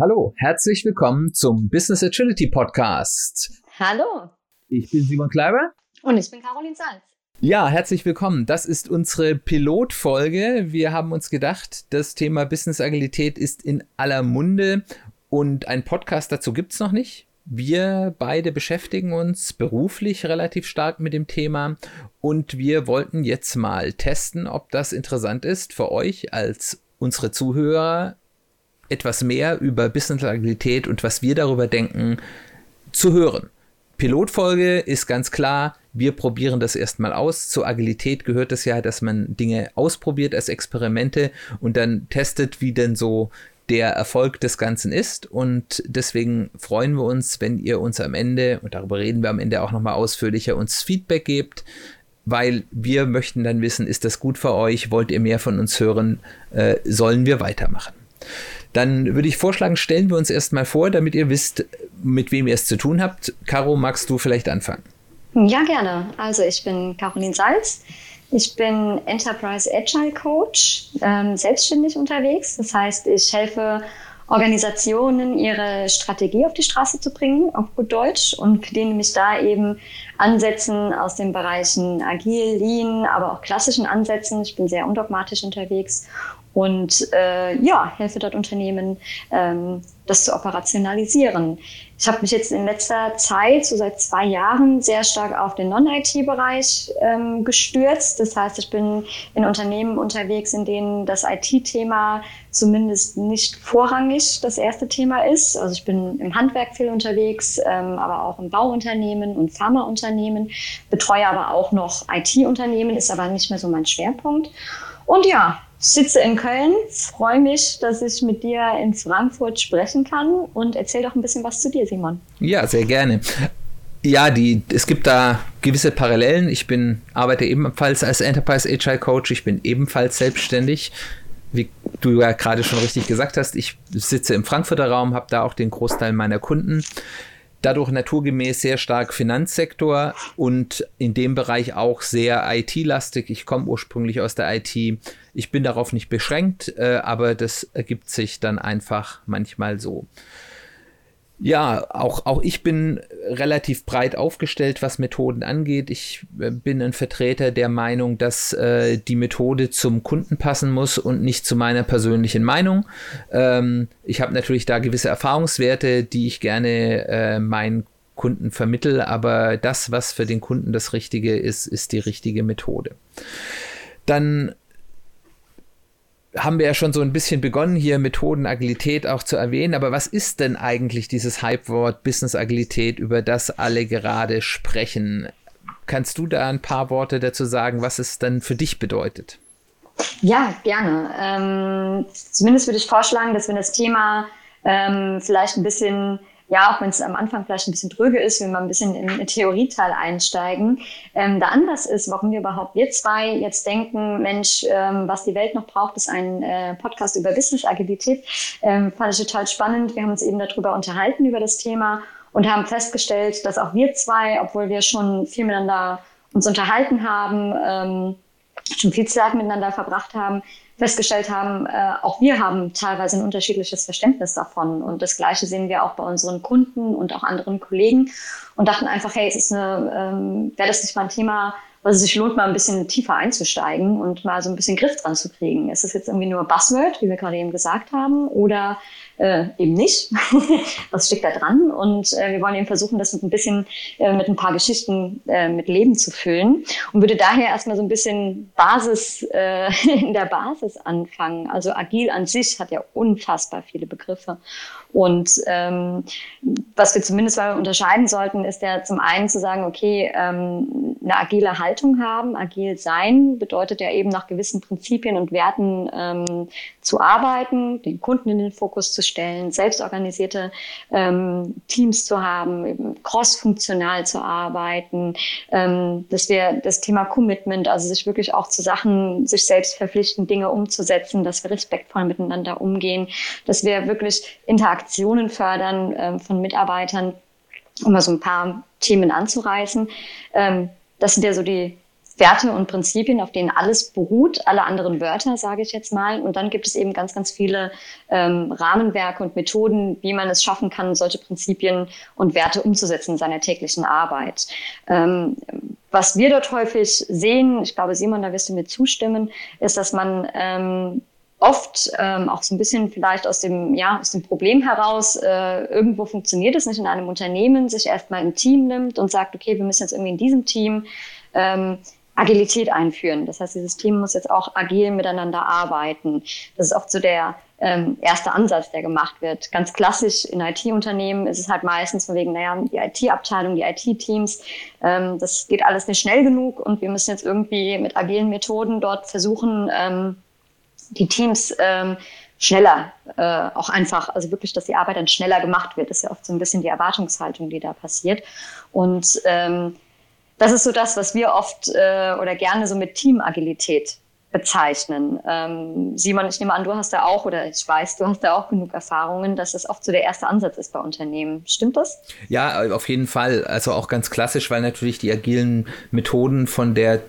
Hallo, herzlich willkommen zum Business Agility Podcast. Hallo. Ich bin Simon Kleiber. Und ich bin Caroline Salz. Ja, herzlich willkommen. Das ist unsere Pilotfolge. Wir haben uns gedacht, das Thema Business Agilität ist in aller Munde und ein Podcast dazu gibt es noch nicht. Wir beide beschäftigen uns beruflich relativ stark mit dem Thema und wir wollten jetzt mal testen, ob das interessant ist für euch als unsere Zuhörer etwas mehr über Business Agilität und was wir darüber denken zu hören. Pilotfolge ist ganz klar, wir probieren das erstmal aus. Zur Agilität gehört es ja, dass man Dinge ausprobiert als Experimente und dann testet, wie denn so der Erfolg des Ganzen ist. Und deswegen freuen wir uns, wenn ihr uns am Ende, und darüber reden wir am Ende auch nochmal ausführlicher, uns Feedback gebt, weil wir möchten dann wissen, ist das gut für euch? Wollt ihr mehr von uns hören? Äh, sollen wir weitermachen? Dann würde ich vorschlagen, stellen wir uns erstmal vor, damit ihr wisst, mit wem ihr es zu tun habt. Caro, magst du vielleicht anfangen? Ja, gerne. Also ich bin Caroline Salz. Ich bin Enterprise Agile Coach, ähm, selbstständig unterwegs. Das heißt, ich helfe Organisationen, ihre Strategie auf die Straße zu bringen, auf gut Deutsch, und bediene mich da eben Ansätzen aus den Bereichen Agil, Lean, aber auch klassischen Ansätzen. Ich bin sehr undogmatisch unterwegs und äh, ja, helfe dort Unternehmen, ähm, das zu operationalisieren. Ich habe mich jetzt in letzter Zeit, so seit zwei Jahren, sehr stark auf den Non-IT-Bereich ähm, gestürzt. Das heißt, ich bin in Unternehmen unterwegs, in denen das IT-Thema zumindest nicht vorrangig das erste Thema ist. Also ich bin im Handwerk viel unterwegs, ähm, aber auch im Bauunternehmen und Pharmaunternehmen, betreue aber auch noch IT-Unternehmen, ist aber nicht mehr so mein Schwerpunkt. Und ja, sitze in Köln, freue mich, dass ich mit dir in Frankfurt sprechen kann und erzähl doch ein bisschen was zu dir, Simon. Ja, sehr gerne. Ja, die, es gibt da gewisse Parallelen. Ich bin, arbeite ebenfalls als Enterprise Agile Coach. Ich bin ebenfalls selbstständig. Wie du ja gerade schon richtig gesagt hast, ich sitze im Frankfurter Raum, habe da auch den Großteil meiner Kunden dadurch naturgemäß sehr stark Finanzsektor und in dem Bereich auch sehr IT-lastig. Ich komme ursprünglich aus der IT. Ich bin darauf nicht beschränkt, äh, aber das ergibt sich dann einfach manchmal so. Ja, auch, auch ich bin relativ breit aufgestellt, was Methoden angeht. Ich äh, bin ein Vertreter der Meinung, dass äh, die Methode zum Kunden passen muss und nicht zu meiner persönlichen Meinung. Ähm, ich habe natürlich da gewisse Erfahrungswerte, die ich gerne äh, meinen Kunden vermittel, aber das, was für den Kunden das Richtige ist, ist die richtige Methode. Dann haben wir ja schon so ein bisschen begonnen, hier Methoden Agilität auch zu erwähnen. Aber was ist denn eigentlich dieses Hype-Wort Business Agilität, über das alle gerade sprechen? Kannst du da ein paar Worte dazu sagen, was es dann für dich bedeutet? Ja, gerne. Ähm, zumindest würde ich vorschlagen, dass wir das Thema ähm, vielleicht ein bisschen ja, auch wenn es am Anfang vielleicht ein bisschen dröge ist, wenn wir ein bisschen in den Theorieteil einsteigen, ähm, der Anlass ist, warum wir überhaupt wir zwei jetzt denken, Mensch, ähm, was die Welt noch braucht, ist ein äh, Podcast über Wissensagilität. Ähm, fand ich total spannend. Wir haben uns eben darüber unterhalten, über das Thema und haben festgestellt, dass auch wir zwei, obwohl wir schon viel miteinander uns unterhalten haben, ähm, schon viel Zeit miteinander verbracht haben, festgestellt haben, äh, auch wir haben teilweise ein unterschiedliches Verständnis davon. Und das Gleiche sehen wir auch bei unseren Kunden und auch anderen Kollegen und dachten einfach, hey, es ist ähm, wäre das nicht mal ein Thema, was es sich lohnt, mal ein bisschen tiefer einzusteigen und mal so ein bisschen Griff dran zu kriegen. Ist es jetzt irgendwie nur Buzzword, wie wir gerade eben gesagt haben, oder äh, eben nicht. Was steckt da dran? Und äh, wir wollen eben versuchen, das mit ein bisschen, äh, mit ein paar Geschichten äh, mit Leben zu füllen und würde daher erstmal so ein bisschen Basis, äh, in der Basis anfangen. Also agil an sich hat ja unfassbar viele Begriffe. Und ähm, was wir zumindest mal unterscheiden sollten, ist ja zum einen zu sagen, okay, ähm, eine agile Haltung haben, agil sein, bedeutet ja eben nach gewissen Prinzipien und Werten ähm, zu arbeiten, den Kunden in den Fokus zu stellen, selbstorganisierte ähm, Teams zu haben, cross-funktional zu arbeiten, ähm, dass wir das Thema Commitment, also sich wirklich auch zu Sachen, sich selbst verpflichten, Dinge umzusetzen, dass wir respektvoll miteinander umgehen, dass wir wirklich Interaktionen fördern ähm, von Mitarbeitern, um mal so ein paar Themen anzureißen. Ähm, das sind ja so die Werte und Prinzipien, auf denen alles beruht, alle anderen Wörter, sage ich jetzt mal. Und dann gibt es eben ganz, ganz viele ähm, Rahmenwerke und Methoden, wie man es schaffen kann, solche Prinzipien und Werte umzusetzen in seiner täglichen Arbeit. Ähm, was wir dort häufig sehen, ich glaube, Simon, da wirst du mir zustimmen, ist, dass man ähm, oft ähm, auch so ein bisschen vielleicht aus dem, ja, aus dem Problem heraus, äh, irgendwo funktioniert es nicht in einem Unternehmen, sich erstmal ein Team nimmt und sagt, okay, wir müssen jetzt irgendwie in diesem Team ähm, Agilität einführen. Das heißt, dieses Team muss jetzt auch agil miteinander arbeiten. Das ist oft so der ähm, erste Ansatz, der gemacht wird. Ganz klassisch in IT-Unternehmen ist es halt meistens von wegen, naja, die IT-Abteilung, die IT-Teams, ähm, das geht alles nicht schnell genug und wir müssen jetzt irgendwie mit agilen Methoden dort versuchen, ähm, die Teams ähm, schneller, äh, auch einfach, also wirklich, dass die Arbeit dann schneller gemacht wird. Das ist ja oft so ein bisschen die Erwartungshaltung, die da passiert. Und ähm, das ist so das, was wir oft äh, oder gerne so mit Teamagilität bezeichnen. Ähm, Simon, ich nehme an, du hast da auch, oder ich weiß, du hast da auch genug Erfahrungen, dass das oft so der erste Ansatz ist bei Unternehmen. Stimmt das? Ja, auf jeden Fall. Also auch ganz klassisch, weil natürlich die agilen Methoden von der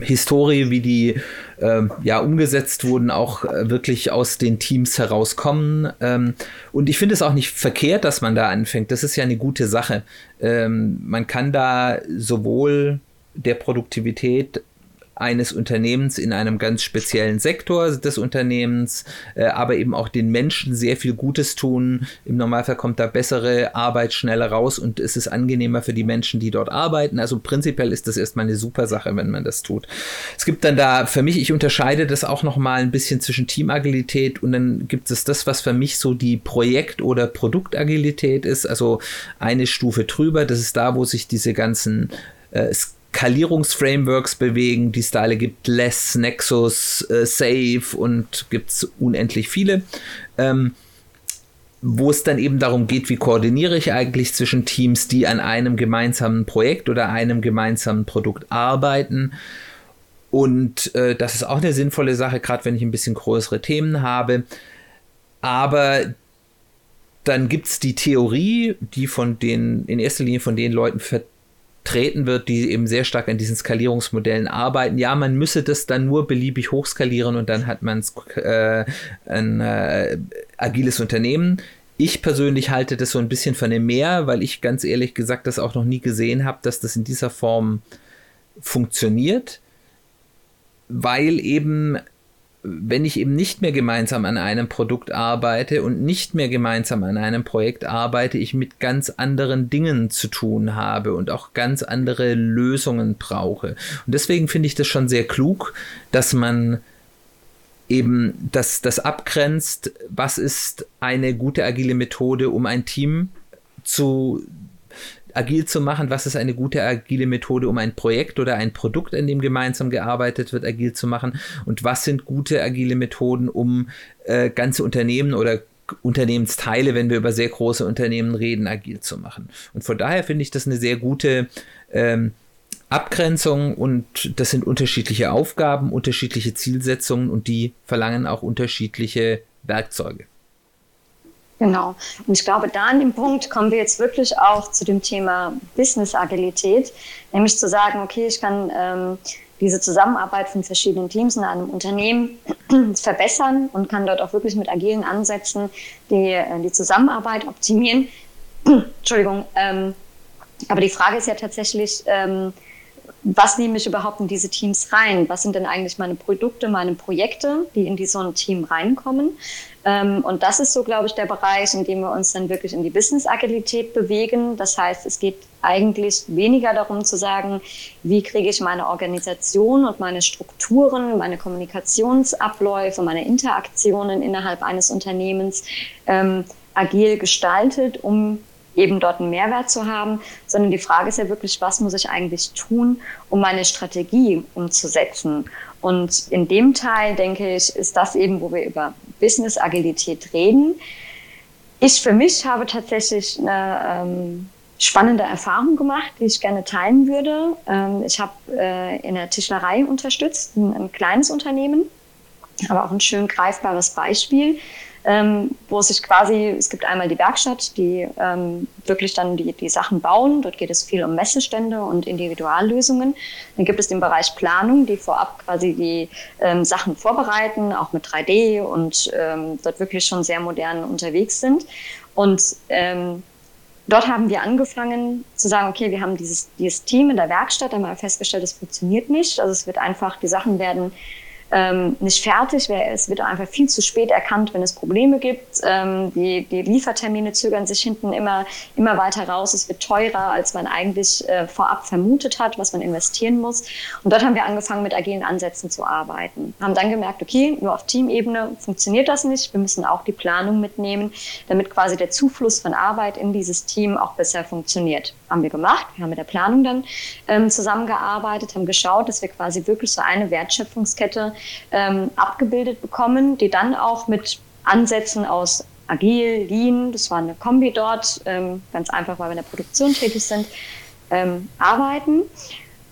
Historie, wie die ähm, ja umgesetzt wurden, auch äh, wirklich aus den Teams herauskommen. Ähm, und ich finde es auch nicht verkehrt, dass man da anfängt. Das ist ja eine gute Sache. Ähm, man kann da sowohl der Produktivität eines Unternehmens in einem ganz speziellen Sektor des Unternehmens, äh, aber eben auch den Menschen sehr viel Gutes tun. Im Normalfall kommt da bessere Arbeit schneller raus und es ist angenehmer für die Menschen, die dort arbeiten. Also prinzipiell ist das erstmal eine super Sache, wenn man das tut. Es gibt dann da für mich, ich unterscheide das auch noch mal ein bisschen zwischen Teamagilität und dann gibt es das, was für mich so die Projekt- oder Produktagilität ist, also eine Stufe drüber. Das ist da, wo sich diese ganzen äh, Skalierungsframeworks bewegen, die es da alle gibt. Less, Nexus, äh, Safe und gibt es unendlich viele. Ähm, wo es dann eben darum geht, wie koordiniere ich eigentlich zwischen Teams, die an einem gemeinsamen Projekt oder einem gemeinsamen Produkt arbeiten. Und äh, das ist auch eine sinnvolle Sache, gerade wenn ich ein bisschen größere Themen habe. Aber dann gibt es die Theorie, die von den, in erster Linie von den Leuten vertreten treten wird, die eben sehr stark an diesen Skalierungsmodellen arbeiten. Ja, man müsse das dann nur beliebig hochskalieren und dann hat man äh, ein äh, agiles Unternehmen. Ich persönlich halte das so ein bisschen von dem Mehr, weil ich ganz ehrlich gesagt das auch noch nie gesehen habe, dass das in dieser Form funktioniert, weil eben wenn ich eben nicht mehr gemeinsam an einem Produkt arbeite und nicht mehr gemeinsam an einem Projekt arbeite, ich mit ganz anderen Dingen zu tun habe und auch ganz andere Lösungen brauche. Und deswegen finde ich das schon sehr klug, dass man eben das, das abgrenzt, was ist eine gute agile Methode, um ein Team zu agil zu machen, was ist eine gute agile Methode, um ein Projekt oder ein Produkt, an dem gemeinsam gearbeitet wird, agil zu machen und was sind gute agile Methoden, um äh, ganze Unternehmen oder Unternehmensteile, wenn wir über sehr große Unternehmen reden, agil zu machen. Und von daher finde ich das eine sehr gute ähm, Abgrenzung und das sind unterschiedliche Aufgaben, unterschiedliche Zielsetzungen und die verlangen auch unterschiedliche Werkzeuge. Genau. Und ich glaube, da an dem Punkt kommen wir jetzt wirklich auch zu dem Thema Business-Agilität, nämlich zu sagen, okay, ich kann ähm, diese Zusammenarbeit von verschiedenen Teams in einem Unternehmen verbessern und kann dort auch wirklich mit agilen Ansätzen die, äh, die Zusammenarbeit optimieren. Entschuldigung. Ähm, aber die Frage ist ja tatsächlich, ähm, was nehme ich überhaupt in diese Teams rein? Was sind denn eigentlich meine Produkte, meine Projekte, die in so ein Team reinkommen? Ähm, und das ist so, glaube ich, der Bereich, in dem wir uns dann wirklich in die Business-Agilität bewegen. Das heißt, es geht eigentlich weniger darum zu sagen, wie kriege ich meine Organisation und meine Strukturen, meine Kommunikationsabläufe, meine Interaktionen innerhalb eines Unternehmens ähm, agil gestaltet, um eben dort einen Mehrwert zu haben, sondern die Frage ist ja wirklich, was muss ich eigentlich tun, um meine Strategie umzusetzen? Und in dem Teil, denke ich, ist das eben, wo wir über Business-Agilität reden. Ich für mich habe tatsächlich eine ähm, spannende Erfahrung gemacht, die ich gerne teilen würde. Ähm, ich habe äh, in der Tischlerei unterstützt, ein, ein, kleines Unternehmen, aber auch ein schön greifbares Beispiel. Ähm, wo sich quasi, es gibt einmal die Werkstatt, die ähm, wirklich dann die, die Sachen bauen. Dort geht es viel um Messestände und Individuallösungen. Dann gibt es den Bereich Planung, die vorab quasi die ähm, Sachen vorbereiten, auch mit 3D und ähm, dort wirklich schon sehr modern unterwegs sind. Und ähm, dort haben wir angefangen zu sagen, okay, wir haben dieses, dieses Team in der Werkstatt, wir festgestellt, es funktioniert nicht. Also es wird einfach, die Sachen werden ähm, nicht fertig. Es wird einfach viel zu spät erkannt, wenn es Probleme gibt. Ähm, die, die Liefertermine zögern sich hinten immer, immer weiter raus. Es wird teurer, als man eigentlich äh, vorab vermutet hat, was man investieren muss. Und dort haben wir angefangen, mit agilen Ansätzen zu arbeiten. Haben dann gemerkt, okay, nur auf Teamebene funktioniert das nicht. Wir müssen auch die Planung mitnehmen, damit quasi der Zufluss von Arbeit in dieses Team auch besser funktioniert. Haben wir gemacht. Wir haben mit der Planung dann ähm, zusammengearbeitet, haben geschaut, dass wir quasi wirklich so eine Wertschöpfungskette ähm, abgebildet bekommen, die dann auch mit Ansätzen aus Agil, Lean, das war eine Kombi dort, ähm, ganz einfach, weil wir in der Produktion tätig sind, ähm, arbeiten.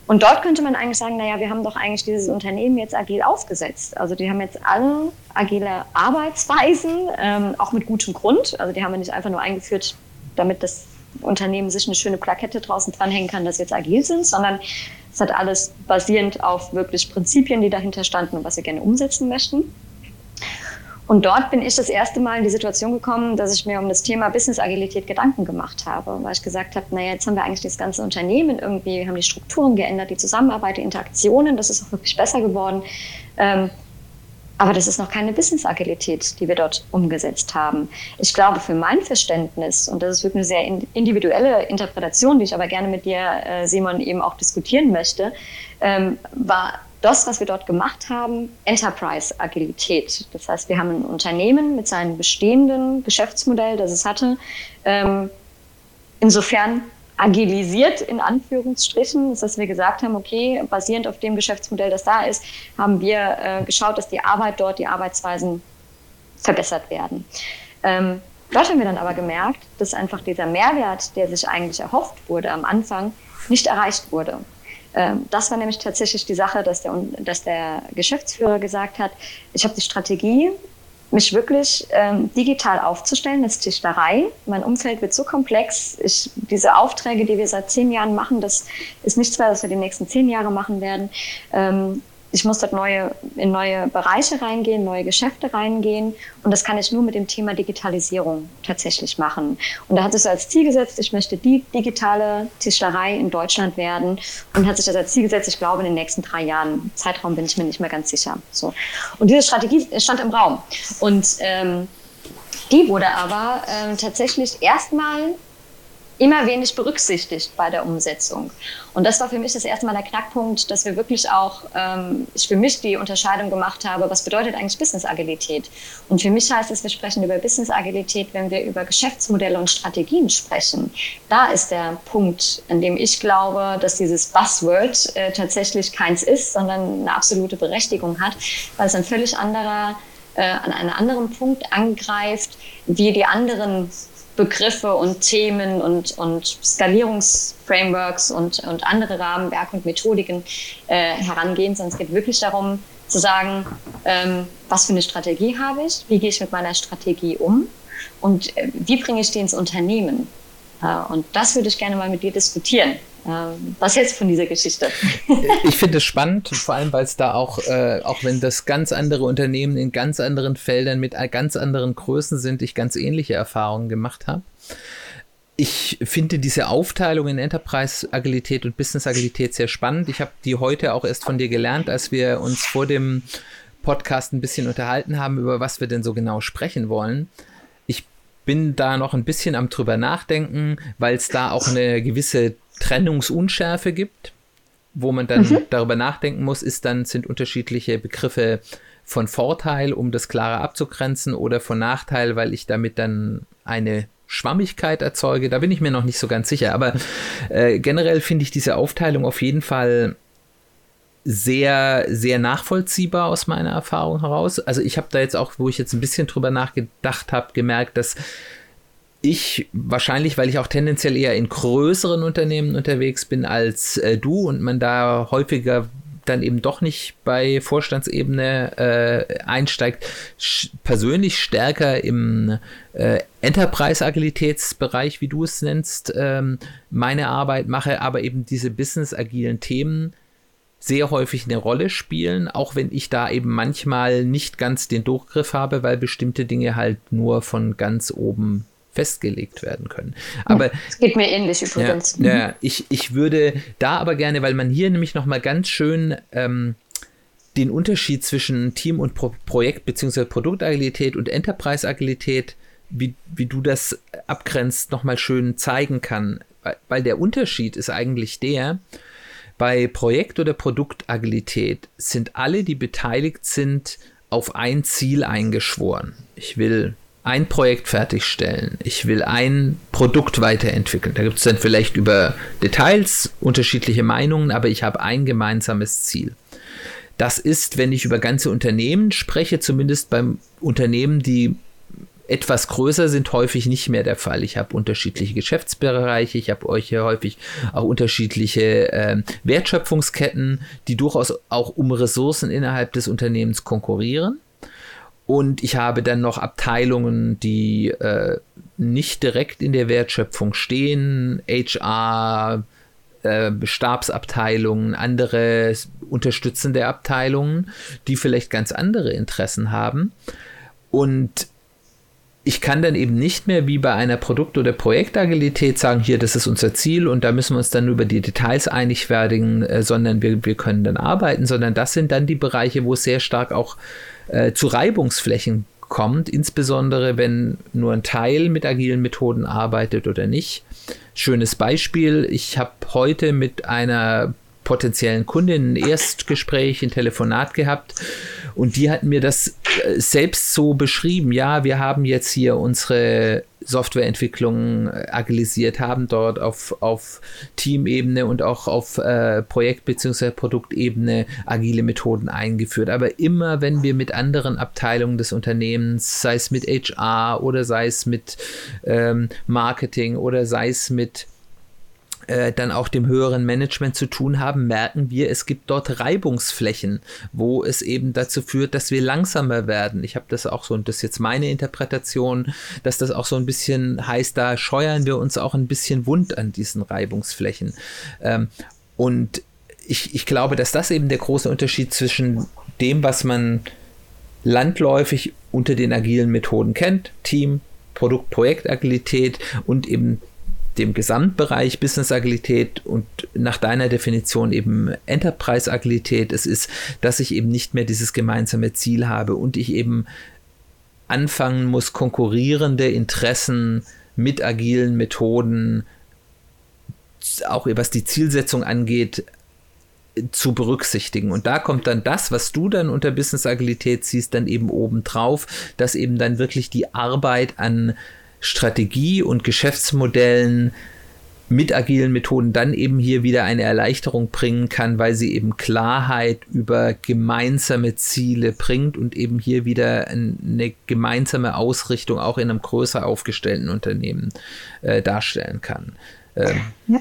Und dort könnte man eigentlich sagen, naja, wir haben doch eigentlich dieses Unternehmen jetzt agil aufgesetzt. Also die haben jetzt alle agile Arbeitsweisen, ähm, auch mit gutem Grund. Also die haben wir nicht einfach nur eingeführt, damit das Unternehmen sich eine schöne Plakette draußen dranhängen kann, dass wir jetzt agil sind, sondern es hat alles basierend auf wirklich Prinzipien, die dahinter standen und was wir gerne umsetzen möchten. Und dort bin ich das erste Mal in die Situation gekommen, dass ich mir um das Thema Business-Agilität Gedanken gemacht habe, weil ich gesagt habe, naja, jetzt haben wir eigentlich das ganze Unternehmen irgendwie, haben die Strukturen geändert, die Zusammenarbeit, die Interaktionen, das ist auch wirklich besser geworden. Ähm, aber das ist noch keine Business-Agilität, die wir dort umgesetzt haben. Ich glaube, für mein Verständnis, und das ist wirklich eine sehr individuelle Interpretation, die ich aber gerne mit dir, äh, Simon, eben auch diskutieren möchte, ähm, war das, was wir dort gemacht haben, Enterprise-Agilität. Das heißt, wir haben ein Unternehmen mit seinem bestehenden Geschäftsmodell, das es hatte, ähm, insofern agilisiert in Anführungsstrichen, ist, dass wir gesagt haben, okay, basierend auf dem Geschäftsmodell, das da ist, haben wir äh, geschaut, dass die Arbeit dort, die Arbeitsweisen verbessert werden. Ähm, dort haben wir dann aber gemerkt, dass einfach dieser Mehrwert, der sich eigentlich erhofft wurde am Anfang, nicht erreicht wurde. Ähm, das war nämlich tatsächlich die Sache, dass der, dass der Geschäftsführer gesagt hat, ich habe die Strategie mich wirklich ähm, digital aufzustellen als Tischlerei. Mein Umfeld wird so komplex. Ich, diese Aufträge, die wir seit zehn Jahren machen, das ist nichts mehr, was wir die nächsten zehn Jahre machen werden. Ähm, ich muss dort neue, in neue Bereiche reingehen, neue Geschäfte reingehen. Und das kann ich nur mit dem Thema Digitalisierung tatsächlich machen. Und da hat es als Ziel gesetzt, ich möchte die digitale Tischlerei in Deutschland werden. Und hat sich das als Ziel gesetzt, ich glaube, in den nächsten drei Jahren. Zeitraum bin ich mir nicht mehr ganz sicher. So. Und diese Strategie stand im Raum. Und ähm, die wurde aber ähm, tatsächlich erstmal immer wenig berücksichtigt bei der Umsetzung. Und das war für mich das erste Mal der Knackpunkt, dass wir wirklich auch, ähm, ich für mich die Unterscheidung gemacht habe, was bedeutet eigentlich Business-Agilität? Und für mich heißt es, wir sprechen über Business-Agilität, wenn wir über Geschäftsmodelle und Strategien sprechen. Da ist der Punkt, an dem ich glaube, dass dieses Buzzword äh, tatsächlich keins ist, sondern eine absolute Berechtigung hat, weil es ein völlig anderer, äh, an einem anderen Punkt angreift, wie die anderen Begriffe und Themen und, und Skalierungsframeworks und, und andere Rahmenwerke und Methodiken äh, herangehen, sondern es geht wirklich darum zu sagen, ähm, was für eine Strategie habe ich, wie gehe ich mit meiner Strategie um und äh, wie bringe ich die ins Unternehmen. Äh, und das würde ich gerne mal mit dir diskutieren. Ähm, was hältst du von dieser Geschichte? ich finde es spannend, vor allem weil es da auch, äh, auch wenn das ganz andere Unternehmen in ganz anderen Feldern mit ganz anderen Größen sind, ich ganz ähnliche Erfahrungen gemacht habe. Ich finde diese Aufteilung in Enterprise-Agilität und Business-Agilität sehr spannend. Ich habe die heute auch erst von dir gelernt, als wir uns vor dem Podcast ein bisschen unterhalten haben, über was wir denn so genau sprechen wollen. Ich bin da noch ein bisschen am drüber nachdenken, weil es da auch eine gewisse Trennungsunschärfe gibt, wo man dann mhm. darüber nachdenken muss, ist dann, sind unterschiedliche Begriffe von Vorteil, um das klarer abzugrenzen, oder von Nachteil, weil ich damit dann eine Schwammigkeit erzeuge. Da bin ich mir noch nicht so ganz sicher. Aber äh, generell finde ich diese Aufteilung auf jeden Fall sehr, sehr nachvollziehbar aus meiner Erfahrung heraus. Also ich habe da jetzt auch, wo ich jetzt ein bisschen drüber nachgedacht habe, gemerkt, dass ich wahrscheinlich, weil ich auch tendenziell eher in größeren Unternehmen unterwegs bin als äh, du und man da häufiger dann eben doch nicht bei Vorstandsebene äh, einsteigt, persönlich stärker im äh, Enterprise-Agilitätsbereich, wie du es nennst, ähm, meine Arbeit mache, aber eben diese business-agilen Themen sehr häufig eine Rolle spielen, auch wenn ich da eben manchmal nicht ganz den Durchgriff habe, weil bestimmte Dinge halt nur von ganz oben festgelegt werden können. Aber es geht mir ähnlich übrigens. Ja, ja, ich, ich würde da aber gerne, weil man hier nämlich noch mal ganz schön ähm, den Unterschied zwischen Team- und Pro Projekt- bzw. Produktagilität und Enterprise-Agilität, wie, wie du das abgrenzt, noch mal schön zeigen kann. Weil der Unterschied ist eigentlich der, bei Projekt- oder Produktagilität sind alle, die beteiligt sind, auf ein Ziel eingeschworen. Ich will ein Projekt fertigstellen. Ich will ein Produkt weiterentwickeln. Da gibt es dann vielleicht über Details unterschiedliche Meinungen, aber ich habe ein gemeinsames Ziel. Das ist, wenn ich über ganze Unternehmen spreche, zumindest beim Unternehmen, die etwas größer sind häufig nicht mehr der Fall. Ich habe unterschiedliche Geschäftsbereiche, ich habe euch hier häufig auch unterschiedliche äh, Wertschöpfungsketten, die durchaus auch um Ressourcen innerhalb des Unternehmens konkurrieren. Und ich habe dann noch Abteilungen, die äh, nicht direkt in der Wertschöpfung stehen, HR, äh, Stabsabteilungen, andere unterstützende Abteilungen, die vielleicht ganz andere Interessen haben. Und ich kann dann eben nicht mehr wie bei einer Produkt- oder Projektagilität sagen, hier, das ist unser Ziel und da müssen wir uns dann über die Details einig werden, äh, sondern wir, wir können dann arbeiten, sondern das sind dann die Bereiche, wo es sehr stark auch äh, zu Reibungsflächen kommt, insbesondere wenn nur ein Teil mit agilen Methoden arbeitet oder nicht. Schönes Beispiel, ich habe heute mit einer potenziellen Kundin ein Erstgespräch, ein Telefonat gehabt und die hat mir das äh, selbst so beschrieben. Ja, wir haben jetzt hier unsere Softwareentwicklung äh, agilisiert, haben dort auf, auf Teamebene und auch auf äh, Projekt- bzw. Produktebene agile Methoden eingeführt. Aber immer, wenn wir mit anderen Abteilungen des Unternehmens, sei es mit HR oder sei es mit ähm, Marketing oder sei es mit dann auch dem höheren Management zu tun haben, merken wir, es gibt dort Reibungsflächen, wo es eben dazu führt, dass wir langsamer werden. Ich habe das auch so, und das ist jetzt meine Interpretation, dass das auch so ein bisschen heißt, da scheuern wir uns auch ein bisschen wund an diesen Reibungsflächen. Ähm, und ich, ich glaube, dass das eben der große Unterschied zwischen dem, was man landläufig unter den agilen Methoden kennt, Team, Produkt, Projektagilität und eben dem Gesamtbereich Business Agilität und nach deiner Definition eben Enterprise Agilität es ist, dass ich eben nicht mehr dieses gemeinsame Ziel habe und ich eben anfangen muss, konkurrierende Interessen mit agilen Methoden, auch was die Zielsetzung angeht, zu berücksichtigen. Und da kommt dann das, was du dann unter Business Agilität siehst, dann eben oben drauf, dass eben dann wirklich die Arbeit an Strategie und Geschäftsmodellen mit agilen Methoden dann eben hier wieder eine Erleichterung bringen kann, weil sie eben Klarheit über gemeinsame Ziele bringt und eben hier wieder eine gemeinsame Ausrichtung auch in einem größer aufgestellten Unternehmen äh, darstellen kann. Ähm, ja.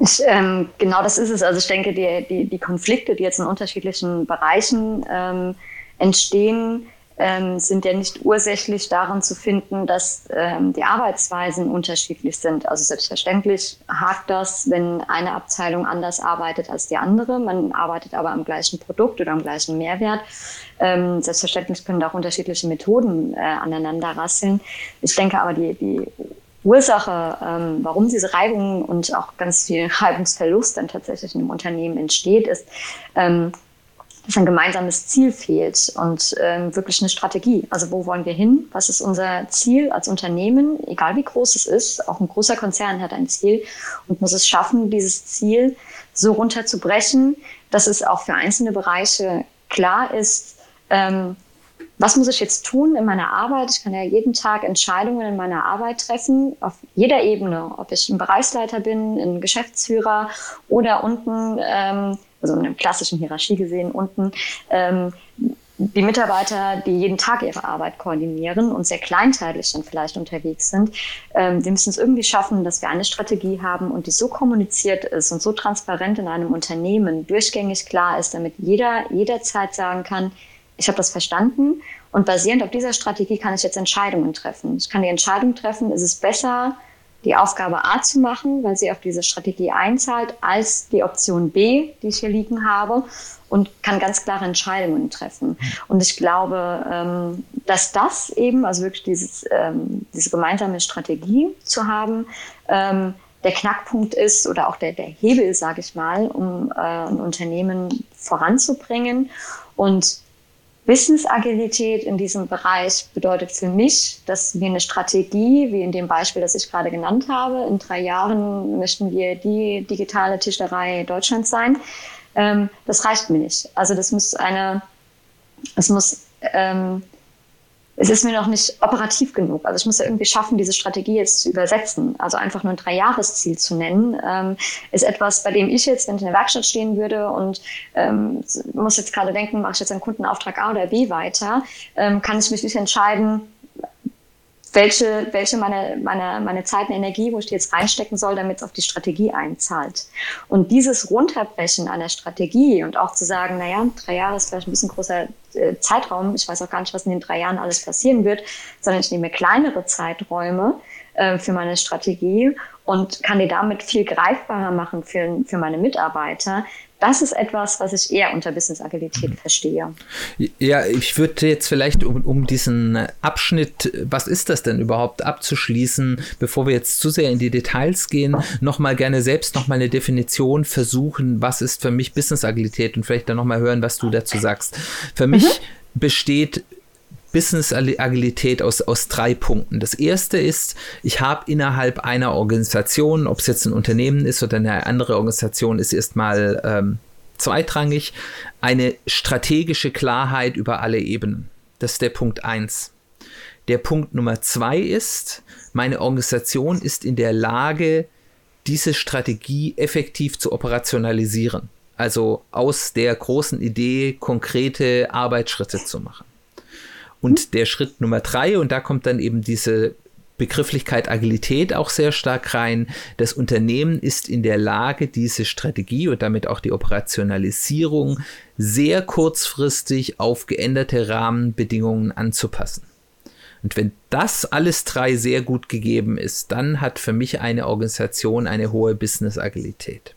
Ich, ähm, genau das ist es. Also ich denke, die, die, die Konflikte, die jetzt in unterschiedlichen Bereichen ähm, entstehen, ähm, sind ja nicht ursächlich darin zu finden, dass ähm, die Arbeitsweisen unterschiedlich sind. Also selbstverständlich hakt das, wenn eine Abteilung anders arbeitet als die andere. Man arbeitet aber am gleichen Produkt oder am gleichen Mehrwert. Ähm, selbstverständlich können da auch unterschiedliche Methoden äh, aneinander rasseln. Ich denke aber, die, die Ursache, ähm, warum diese Reibung und auch ganz viel Reibungsverlust dann tatsächlich in einem Unternehmen entsteht, ist, ähm, dass ein gemeinsames Ziel fehlt und ähm, wirklich eine Strategie. Also wo wollen wir hin? Was ist unser Ziel als Unternehmen, egal wie groß es ist? Auch ein großer Konzern hat ein Ziel und muss es schaffen, dieses Ziel so runterzubrechen, dass es auch für einzelne Bereiche klar ist, ähm, was muss ich jetzt tun in meiner Arbeit? Ich kann ja jeden Tag Entscheidungen in meiner Arbeit treffen, auf jeder Ebene, ob ich ein Bereichsleiter bin, ein Geschäftsführer oder unten ähm, also in einer klassischen Hierarchie gesehen, unten, ähm, die Mitarbeiter, die jeden Tag ihre Arbeit koordinieren und sehr kleinteilig dann vielleicht unterwegs sind, ähm, wir müssen es irgendwie schaffen, dass wir eine Strategie haben und die so kommuniziert ist und so transparent in einem Unternehmen durchgängig klar ist, damit jeder jederzeit sagen kann, ich habe das verstanden und basierend auf dieser Strategie kann ich jetzt Entscheidungen treffen. Ich kann die Entscheidung treffen, ist es besser, die Aufgabe A zu machen, weil sie auf diese Strategie einzahlt, als die Option B, die ich hier liegen habe und kann ganz klare Entscheidungen treffen. Und ich glaube, ähm, dass das eben, also wirklich dieses, ähm, diese gemeinsame Strategie zu haben, ähm, der Knackpunkt ist oder auch der, der Hebel, sage ich mal, um äh, ein Unternehmen voranzubringen. Und Wissensagilität in diesem Bereich bedeutet für mich, dass wir eine Strategie, wie in dem Beispiel, das ich gerade genannt habe, in drei Jahren möchten wir die digitale Tischlerei Deutschlands sein. Ähm, das reicht mir nicht. Also das muss eine, es muss ähm, es ist mir noch nicht operativ genug. Also ich muss ja irgendwie schaffen, diese Strategie jetzt zu übersetzen. Also einfach nur ein Dreijahresziel zu nennen, ähm, ist etwas, bei dem ich jetzt, wenn ich in der Werkstatt stehen würde und ähm, muss jetzt gerade denken, mache ich jetzt einen Kundenauftrag A oder B weiter, ähm, kann ich mich nicht entscheiden, welche, welche meine, meine, meine Zeit und Energie, wo ich die jetzt reinstecken soll, damit es auf die Strategie einzahlt. Und dieses Runterbrechen einer Strategie und auch zu sagen, naja, drei Jahre ist vielleicht ein bisschen großer äh, Zeitraum, ich weiß auch gar nicht, was in den drei Jahren alles passieren wird, sondern ich nehme kleinere Zeiträume äh, für meine Strategie und kann die damit viel greifbarer machen für, für meine Mitarbeiter, das ist etwas, was ich eher unter Business Agilität verstehe. Ja, ich würde jetzt vielleicht, um, um, diesen Abschnitt, was ist das denn überhaupt, abzuschließen, bevor wir jetzt zu sehr in die Details gehen, nochmal gerne selbst nochmal eine Definition versuchen, was ist für mich Business Agilität und vielleicht dann nochmal hören, was du dazu sagst. Für mich mhm. besteht Business-Agilität aus, aus drei Punkten. Das erste ist, ich habe innerhalb einer Organisation, ob es jetzt ein Unternehmen ist oder eine andere Organisation, ist erstmal ähm, zweitrangig, eine strategische Klarheit über alle Ebenen. Das ist der Punkt eins. Der Punkt Nummer zwei ist, meine Organisation ist in der Lage, diese Strategie effektiv zu operationalisieren. Also aus der großen Idee konkrete Arbeitsschritte zu machen. Und der Schritt Nummer drei, und da kommt dann eben diese Begrifflichkeit Agilität auch sehr stark rein. Das Unternehmen ist in der Lage, diese Strategie und damit auch die Operationalisierung sehr kurzfristig auf geänderte Rahmenbedingungen anzupassen. Und wenn das alles drei sehr gut gegeben ist, dann hat für mich eine Organisation eine hohe Business-Agilität.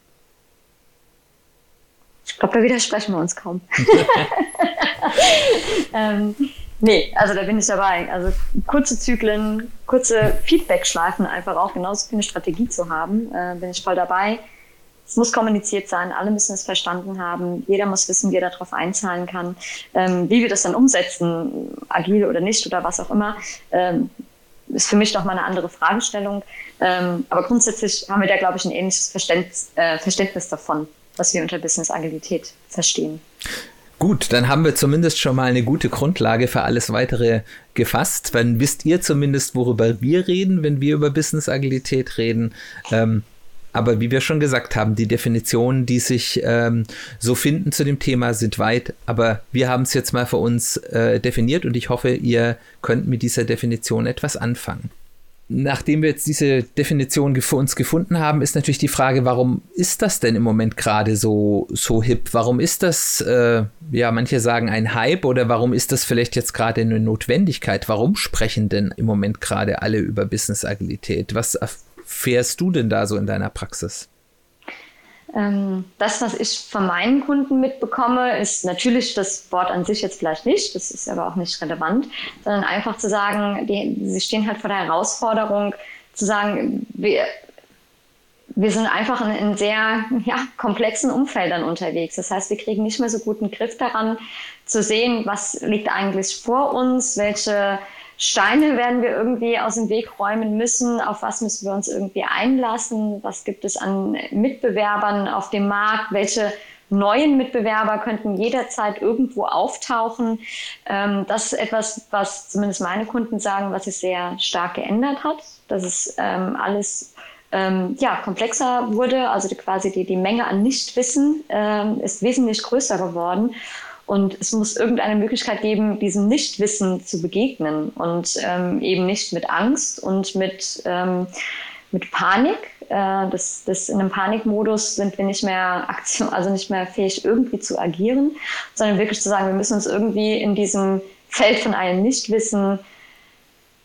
Ich glaube, da widersprechen wir uns kaum. ähm, Nee, also da bin ich dabei. Also kurze Zyklen, kurze Feedback-Schleifen einfach auch genauso für eine Strategie zu haben, äh, bin ich voll dabei. Es muss kommuniziert sein, alle müssen es verstanden haben, jeder muss wissen, wie er darauf einzahlen kann. Ähm, wie wir das dann umsetzen, agil oder nicht oder was auch immer, ähm, ist für mich nochmal eine andere Fragestellung. Ähm, aber grundsätzlich haben wir da, glaube ich, ein ähnliches Verständnis, äh, Verständnis davon, was wir unter Business Agilität verstehen. Gut, dann haben wir zumindest schon mal eine gute Grundlage für alles weitere gefasst. Dann wisst ihr zumindest, worüber wir reden, wenn wir über Business Agilität reden. Ähm, aber wie wir schon gesagt haben, die Definitionen, die sich ähm, so finden zu dem Thema, sind weit. Aber wir haben es jetzt mal für uns äh, definiert und ich hoffe, ihr könnt mit dieser Definition etwas anfangen nachdem wir jetzt diese Definition für uns gefunden haben, ist natürlich die Frage, warum ist das denn im Moment gerade so, so hip? Warum ist das, äh, ja, manche sagen ein Hype oder warum ist das vielleicht jetzt gerade eine Notwendigkeit? Warum sprechen denn im Moment gerade alle über Business Agilität? Was erfährst du denn da so in deiner Praxis? Ähm, das, was ich von meinen Kunden mitbekomme, ist natürlich das Wort an sich jetzt vielleicht nicht, das ist aber auch nicht relevant, sondern einfach zu sagen, die, sie stehen halt vor der Herausforderung, zu sagen, wir, wir sind einfach in, in sehr ja, komplexen Umfeldern unterwegs. Das heißt, wir kriegen nicht mehr so guten Griff daran, zu sehen, was liegt eigentlich vor uns, welche Steine werden wir irgendwie aus dem Weg räumen müssen, auf was müssen wir uns irgendwie einlassen, was gibt es an Mitbewerbern auf dem Markt, welche neuen Mitbewerber könnten jederzeit irgendwo auftauchen. Ähm, das ist etwas, was zumindest meine Kunden sagen, was sich sehr stark geändert hat, dass es ähm, alles ähm, ja, komplexer wurde, also die, quasi die, die Menge an Nichtwissen ist wesentlich größer geworden. Und es muss irgendeine Möglichkeit geben, diesem Nichtwissen zu begegnen und ähm, eben nicht mit Angst und mit, ähm, mit Panik. Äh, das, das in einem Panikmodus sind wir nicht mehr Aktion, also nicht mehr fähig, irgendwie zu agieren, sondern wirklich zu sagen, wir müssen uns irgendwie in diesem Feld von einem Nichtwissen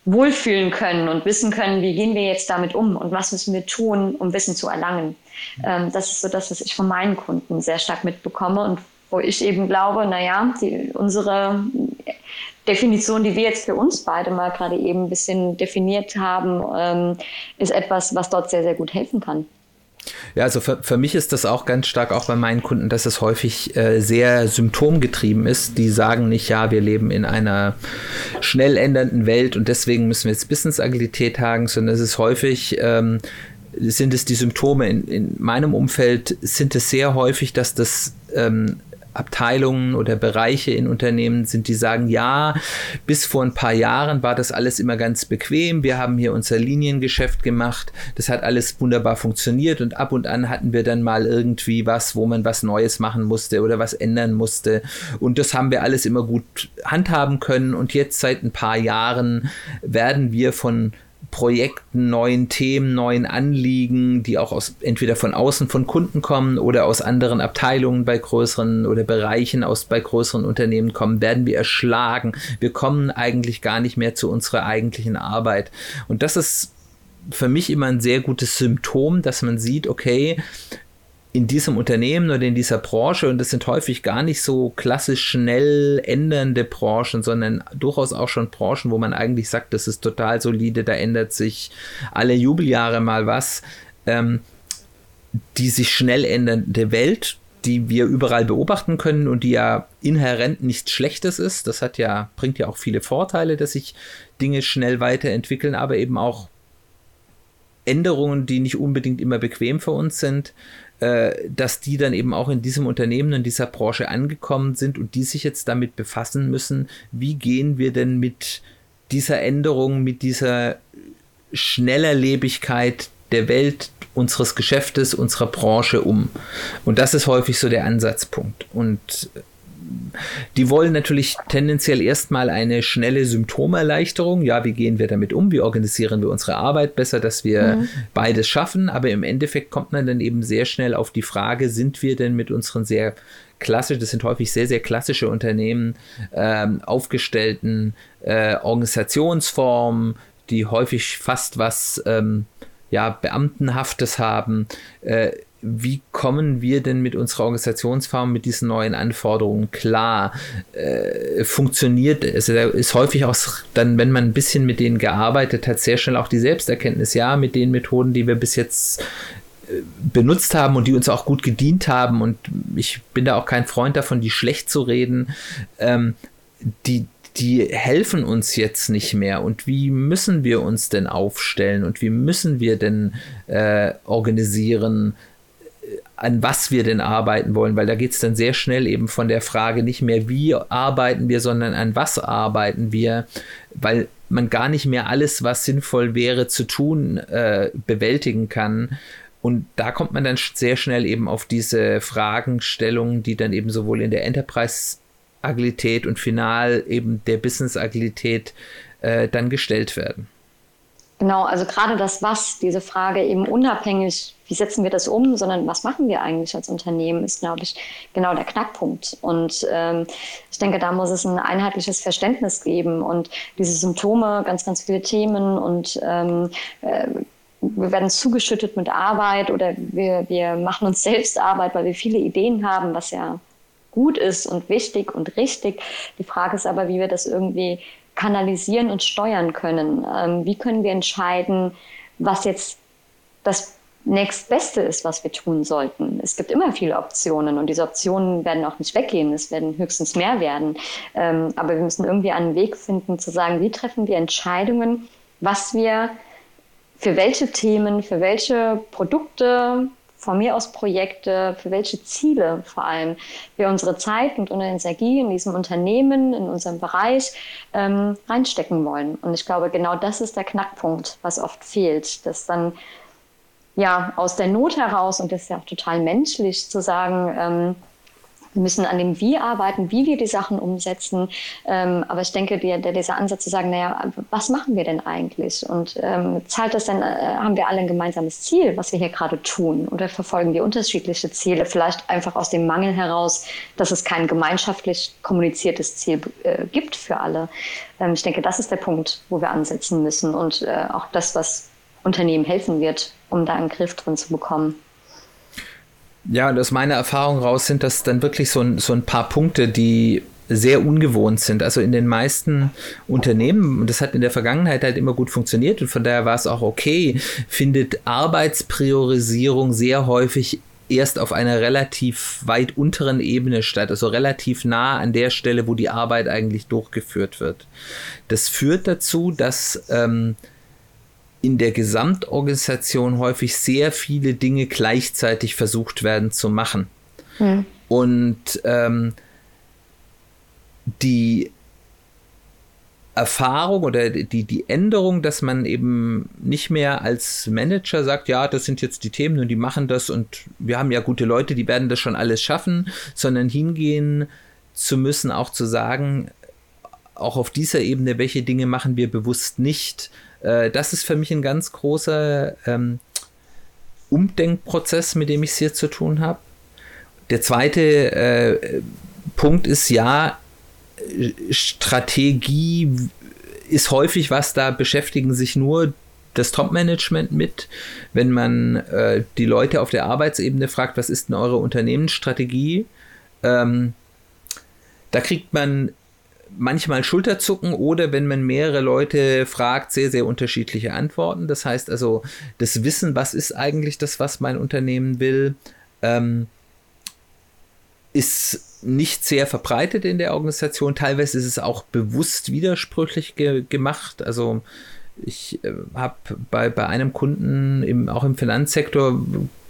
wohlfühlen können und wissen können, wie gehen wir jetzt damit um und was müssen wir tun, um Wissen zu erlangen. Ähm, das ist so das, was ich von meinen Kunden sehr stark mitbekomme und wo ich eben glaube, naja, die, unsere Definition, die wir jetzt für uns beide mal gerade eben ein bisschen definiert haben, ähm, ist etwas, was dort sehr, sehr gut helfen kann. Ja, also für, für mich ist das auch ganz stark auch bei meinen Kunden, dass es häufig äh, sehr symptomgetrieben ist. Die sagen nicht, ja, wir leben in einer schnell ändernden Welt und deswegen müssen wir jetzt Business-Agilität haben, sondern es ist häufig, ähm, sind es die Symptome. In, in meinem Umfeld sind es sehr häufig, dass das ähm, Abteilungen oder Bereiche in Unternehmen sind, die sagen, ja, bis vor ein paar Jahren war das alles immer ganz bequem. Wir haben hier unser Liniengeschäft gemacht. Das hat alles wunderbar funktioniert und ab und an hatten wir dann mal irgendwie was, wo man was Neues machen musste oder was ändern musste. Und das haben wir alles immer gut handhaben können. Und jetzt seit ein paar Jahren werden wir von Projekten, neuen Themen, neuen Anliegen, die auch aus entweder von außen von Kunden kommen oder aus anderen Abteilungen bei größeren oder Bereichen aus bei größeren Unternehmen kommen, werden wir erschlagen. Wir kommen eigentlich gar nicht mehr zu unserer eigentlichen Arbeit. Und das ist für mich immer ein sehr gutes Symptom, dass man sieht, okay, in diesem Unternehmen oder in dieser Branche, und das sind häufig gar nicht so klassisch schnell ändernde Branchen, sondern durchaus auch schon Branchen, wo man eigentlich sagt, das ist total solide, da ändert sich alle Jubeljahre mal was, ähm, die sich schnell ändernde Welt, die wir überall beobachten können und die ja inhärent nichts Schlechtes ist. Das hat ja, bringt ja auch viele Vorteile, dass sich Dinge schnell weiterentwickeln, aber eben auch Änderungen, die nicht unbedingt immer bequem für uns sind, dass die dann eben auch in diesem Unternehmen, in dieser Branche angekommen sind und die sich jetzt damit befassen müssen, wie gehen wir denn mit dieser Änderung, mit dieser Schnellerlebigkeit der Welt, unseres Geschäftes, unserer Branche um. Und das ist häufig so der Ansatzpunkt. Und die wollen natürlich tendenziell erstmal eine schnelle Symptomerleichterung. Ja, wie gehen wir damit um? Wie organisieren wir unsere Arbeit besser, dass wir mhm. beides schaffen? Aber im Endeffekt kommt man dann eben sehr schnell auf die Frage, sind wir denn mit unseren sehr klassisch, das sind häufig sehr, sehr klassische Unternehmen, ähm, aufgestellten äh, Organisationsformen, die häufig fast was ähm, ja, Beamtenhaftes haben, äh, wie kommen wir denn mit unserer Organisationsform, mit diesen neuen Anforderungen klar? Äh, funktioniert es? Da ist häufig auch dann, wenn man ein bisschen mit denen gearbeitet hat, sehr schnell auch die Selbsterkenntnis, ja, mit den Methoden, die wir bis jetzt äh, benutzt haben und die uns auch gut gedient haben und ich bin da auch kein Freund davon, die schlecht zu reden, ähm, die, die helfen uns jetzt nicht mehr. Und wie müssen wir uns denn aufstellen und wie müssen wir denn äh, organisieren, an was wir denn arbeiten wollen, weil da geht es dann sehr schnell eben von der Frage nicht mehr, wie arbeiten wir, sondern an was arbeiten wir, weil man gar nicht mehr alles, was sinnvoll wäre zu tun, äh, bewältigen kann. Und da kommt man dann sehr schnell eben auf diese Fragestellungen, die dann eben sowohl in der Enterprise-Agilität und final eben der Business-Agilität äh, dann gestellt werden. Genau, also gerade das Was, diese Frage eben unabhängig, wie setzen wir das um, sondern was machen wir eigentlich als Unternehmen, ist, glaube ich, genau der Knackpunkt. Und ähm, ich denke, da muss es ein einheitliches Verständnis geben und diese Symptome, ganz, ganz viele Themen und ähm, äh, wir werden zugeschüttet mit Arbeit oder wir, wir machen uns selbst Arbeit, weil wir viele Ideen haben, was ja gut ist und wichtig und richtig. Die Frage ist aber, wie wir das irgendwie kanalisieren und steuern können. Ähm, wie können wir entscheiden, was jetzt das nächstbeste ist, was wir tun sollten. Es gibt immer viele Optionen und diese Optionen werden auch nicht weggehen, es werden höchstens mehr werden. Ähm, aber wir müssen irgendwie einen Weg finden zu sagen, wie treffen wir Entscheidungen, was wir für welche Themen, für welche Produkte, von mir aus Projekte, für welche Ziele vor allem wir unsere Zeit und unsere Energie in diesem Unternehmen, in unserem Bereich ähm, reinstecken wollen. Und ich glaube, genau das ist der Knackpunkt, was oft fehlt, dass dann ja aus der Not heraus, und das ist ja auch total menschlich, zu sagen, ähm, Wir müssen an dem Wie arbeiten, wie wir die Sachen umsetzen. Ähm, aber ich denke, der, dieser Ansatz zu sagen, naja, was machen wir denn eigentlich? Und ähm, zahlt das denn, äh, haben wir alle ein gemeinsames Ziel, was wir hier gerade tun? Oder verfolgen wir unterschiedliche Ziele? Vielleicht einfach aus dem Mangel heraus, dass es kein gemeinschaftlich kommuniziertes Ziel äh, gibt für alle. Ähm, ich denke, das ist der Punkt, wo wir ansetzen müssen und äh, auch das, was Unternehmen helfen wird, um da einen Griff drin zu bekommen. Ja, und aus meiner Erfahrung raus sind das dann wirklich so ein, so ein paar Punkte, die sehr ungewohnt sind. Also in den meisten Unternehmen, und das hat in der Vergangenheit halt immer gut funktioniert und von daher war es auch okay, findet Arbeitspriorisierung sehr häufig erst auf einer relativ weit unteren Ebene statt, also relativ nah an der Stelle, wo die Arbeit eigentlich durchgeführt wird. Das führt dazu, dass ähm, in der Gesamtorganisation häufig sehr viele Dinge gleichzeitig versucht werden zu machen. Hm. Und ähm, die Erfahrung oder die, die Änderung, dass man eben nicht mehr als Manager sagt, ja, das sind jetzt die Themen und die machen das und wir haben ja gute Leute, die werden das schon alles schaffen, sondern hingehen zu müssen, auch zu sagen, auch auf dieser Ebene, welche Dinge machen wir bewusst nicht, äh, das ist für mich ein ganz großer ähm, Umdenkprozess, mit dem ich es hier zu tun habe. Der zweite äh, Punkt ist ja, Strategie ist häufig was, da beschäftigen sich nur das Top-Management mit. Wenn man äh, die Leute auf der Arbeitsebene fragt, was ist denn eure Unternehmensstrategie? Ähm, da kriegt man manchmal Schulterzucken oder wenn man mehrere Leute fragt, sehr, sehr unterschiedliche Antworten. Das heißt also, das Wissen, was ist eigentlich das, was mein Unternehmen will, ähm, ist nicht sehr verbreitet in der Organisation. Teilweise ist es auch bewusst widersprüchlich ge gemacht. Also ich äh, habe bei, bei einem Kunden im, auch im Finanzsektor,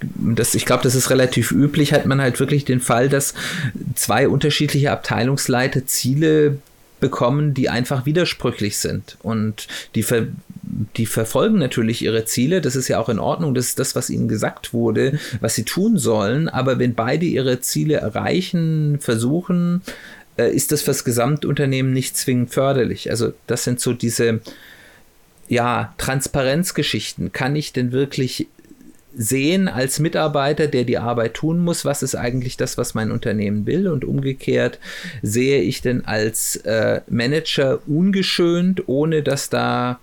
das, ich glaube, das ist relativ üblich, hat man halt wirklich den Fall, dass zwei unterschiedliche Abteilungsleiter Ziele bekommen, die einfach widersprüchlich sind. Und die, ver die verfolgen natürlich ihre Ziele, das ist ja auch in Ordnung, das ist das, was ihnen gesagt wurde, was sie tun sollen. Aber wenn beide ihre Ziele erreichen, versuchen, äh, ist das fürs Gesamtunternehmen nicht zwingend förderlich. Also das sind so diese ja, Transparenzgeschichten. Kann ich denn wirklich sehen als Mitarbeiter, der die Arbeit tun muss, was ist eigentlich das, was mein Unternehmen will und umgekehrt sehe ich denn als äh, Manager ungeschönt, ohne dass da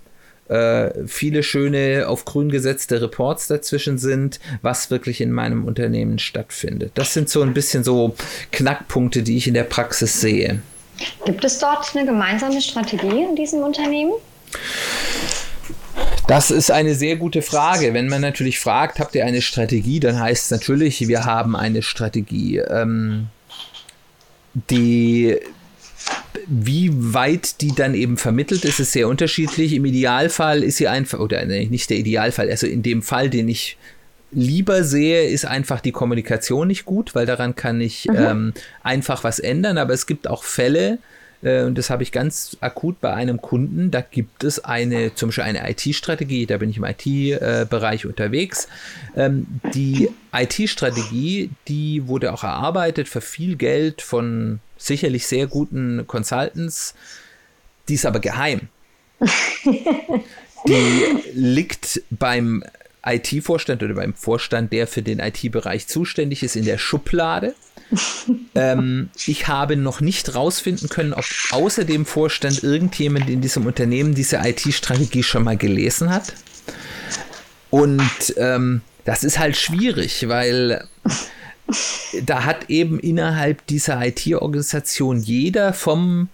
äh, viele schöne auf grün gesetzte Reports dazwischen sind, was wirklich in meinem Unternehmen stattfindet. Das sind so ein bisschen so Knackpunkte, die ich in der Praxis sehe. Gibt es dort eine gemeinsame Strategie in diesem Unternehmen? Das ist eine sehr gute Frage. Wenn man natürlich fragt, habt ihr eine Strategie, dann heißt es natürlich, wir haben eine Strategie. Ähm, die wie weit die dann eben vermittelt ist, ist sehr unterschiedlich. Im Idealfall ist sie einfach, oder nicht der Idealfall, also in dem Fall, den ich lieber sehe, ist einfach die Kommunikation nicht gut, weil daran kann ich mhm. ähm, einfach was ändern. Aber es gibt auch Fälle, äh, und das habe ich ganz akut bei einem Kunden. Da gibt es eine, zum Beispiel eine IT-Strategie, da bin ich im IT-Bereich unterwegs. Ähm, die IT-Strategie, die wurde auch erarbeitet für viel Geld von sicherlich sehr guten Consultants. Die ist aber geheim. die liegt beim IT-Vorstand oder beim Vorstand, der für den IT-Bereich zuständig ist, in der Schublade. ähm, ich habe noch nicht rausfinden können, ob außer dem Vorstand irgendjemand in diesem Unternehmen diese IT-Strategie schon mal gelesen hat. Und ähm, das ist halt schwierig, weil da hat eben innerhalb dieser IT-Organisation jeder vom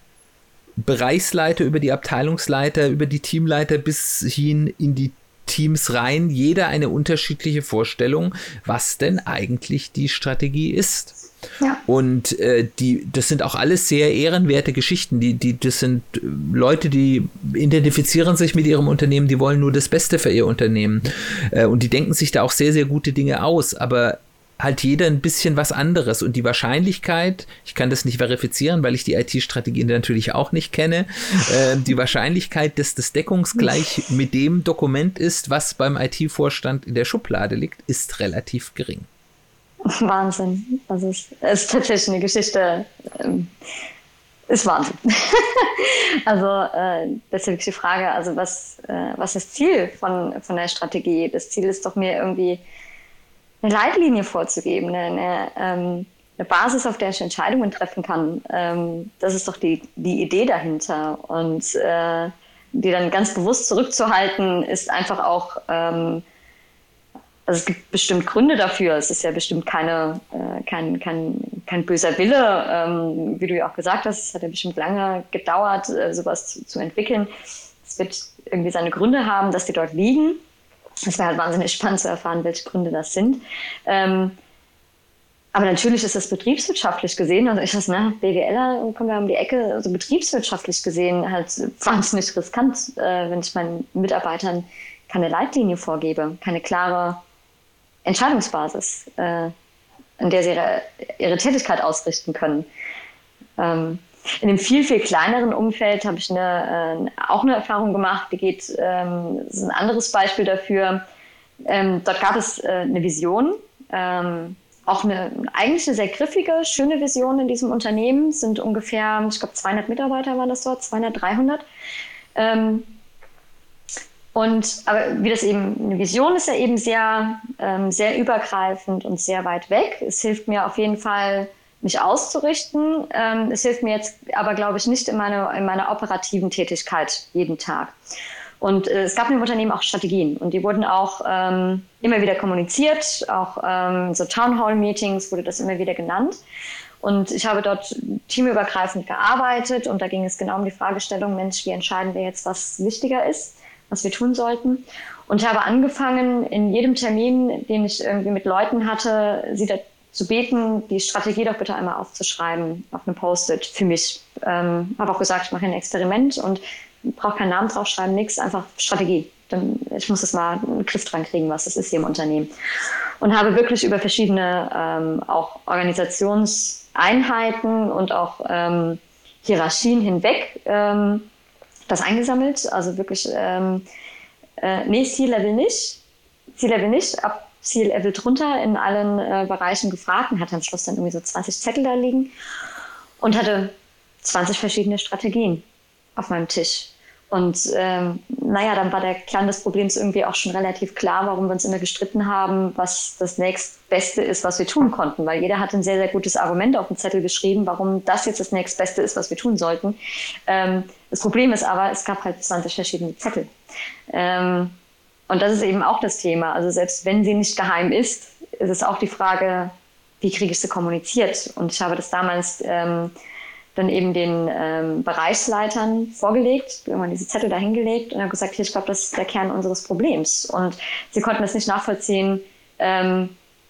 Bereichsleiter über die Abteilungsleiter, über die Teamleiter bis hin in die Teams rein, jeder eine unterschiedliche Vorstellung, was denn eigentlich die Strategie ist. Und äh, die, das sind auch alles sehr ehrenwerte Geschichten. Die, die, das sind äh, Leute, die identifizieren sich mit ihrem Unternehmen, die wollen nur das Beste für ihr Unternehmen. Äh, und die denken sich da auch sehr, sehr gute Dinge aus. Aber halt jeder ein bisschen was anderes. Und die Wahrscheinlichkeit, ich kann das nicht verifizieren, weil ich die IT-Strategie natürlich auch nicht kenne, äh, die Wahrscheinlichkeit, dass das deckungsgleich mit dem Dokument ist, was beim IT-Vorstand in der Schublade liegt, ist relativ gering. Wahnsinn. Also es ist tatsächlich eine Geschichte, ähm, ist Wahnsinn. also äh, wirklich die Frage, also was, äh, was ist das Ziel von, von der Strategie? Das Ziel ist doch mir irgendwie eine Leitlinie vorzugeben, eine, eine, ähm, eine Basis, auf der ich Entscheidungen treffen kann. Ähm, das ist doch die, die Idee dahinter. Und äh, die dann ganz bewusst zurückzuhalten, ist einfach auch ähm, also es gibt bestimmt Gründe dafür. Es ist ja bestimmt keine, äh, kein, kein, kein böser Wille. Ähm, wie du ja auch gesagt hast, es hat ja bestimmt lange gedauert, äh, sowas zu, zu, entwickeln. Es wird irgendwie seine Gründe haben, dass die dort liegen. Es wäre halt wahnsinnig spannend zu erfahren, welche Gründe das sind. Ähm, aber natürlich ist das betriebswirtschaftlich gesehen, also ich das, ne, BWLer kommen ja um die Ecke, also betriebswirtschaftlich gesehen halt wahnsinnig riskant, äh, wenn ich meinen Mitarbeitern keine Leitlinie vorgebe, keine klare Entscheidungsbasis, äh, an der sie ihre, ihre Tätigkeit ausrichten können. Ähm, in einem viel, viel kleineren Umfeld habe ich eine, äh, auch eine Erfahrung gemacht, die geht, ähm, das ist ein anderes Beispiel dafür. Ähm, dort gab es äh, eine Vision, ähm, auch eine eigentlich eine sehr griffige, schöne Vision in diesem Unternehmen. Sind ungefähr, ich glaube, 200 Mitarbeiter waren das dort, 200, 300. Ähm, und aber wie das eben, eine Vision ist ja eben sehr, ähm, sehr übergreifend und sehr weit weg. Es hilft mir auf jeden Fall, mich auszurichten. Ähm, es hilft mir jetzt aber, glaube ich, nicht in meiner, in meiner operativen Tätigkeit jeden Tag. Und äh, es gab dem Unternehmen auch Strategien und die wurden auch ähm, immer wieder kommuniziert, auch ähm, so Town Hall Meetings wurde das immer wieder genannt. Und ich habe dort teamübergreifend gearbeitet und da ging es genau um die Fragestellung, Mensch, wie entscheiden wir jetzt, was wichtiger ist? Was wir tun sollten. Und habe angefangen, in jedem Termin, den ich irgendwie mit Leuten hatte, sie zu beten, die Strategie doch bitte einmal aufzuschreiben auf einem Post-it für mich. Ähm, habe auch gesagt, ich mache ein Experiment und brauche keinen Namen draufschreiben, nichts, einfach Strategie. Dann, ich muss das mal einen Griff dran kriegen, was das ist hier im Unternehmen. Und habe wirklich über verschiedene ähm, auch Organisationseinheiten und auch ähm, Hierarchien hinweg ähm, das eingesammelt. Also wirklich, ähm, äh, nee, C-Level nicht. C-Level nicht, ab C-Level drunter in allen äh, Bereichen gefragt und hatte am Schluss dann irgendwie so 20 Zettel da liegen und hatte 20 verschiedene Strategien auf meinem Tisch. Und ähm, naja, dann war der Kern des Problems irgendwie auch schon relativ klar, warum wir uns immer gestritten haben, was das nächstbeste ist, was wir tun konnten. Weil jeder hat ein sehr, sehr gutes Argument auf dem Zettel geschrieben, warum das jetzt das nächstbeste ist, was wir tun sollten. Ähm, das Problem ist aber, es gab halt 20 verschiedene Zettel. Ähm, und das ist eben auch das Thema. Also selbst wenn sie nicht geheim ist, ist es auch die Frage, wie kriege ich sie kommuniziert? Und ich habe das damals ähm, dann eben den ähm, Bereichsleitern vorgelegt, irgendwann diese Zettel dahingelegt und habe gesagt, hier, ich glaube, das ist der Kern unseres Problems. Und sie konnten es nicht nachvollziehen, ähm,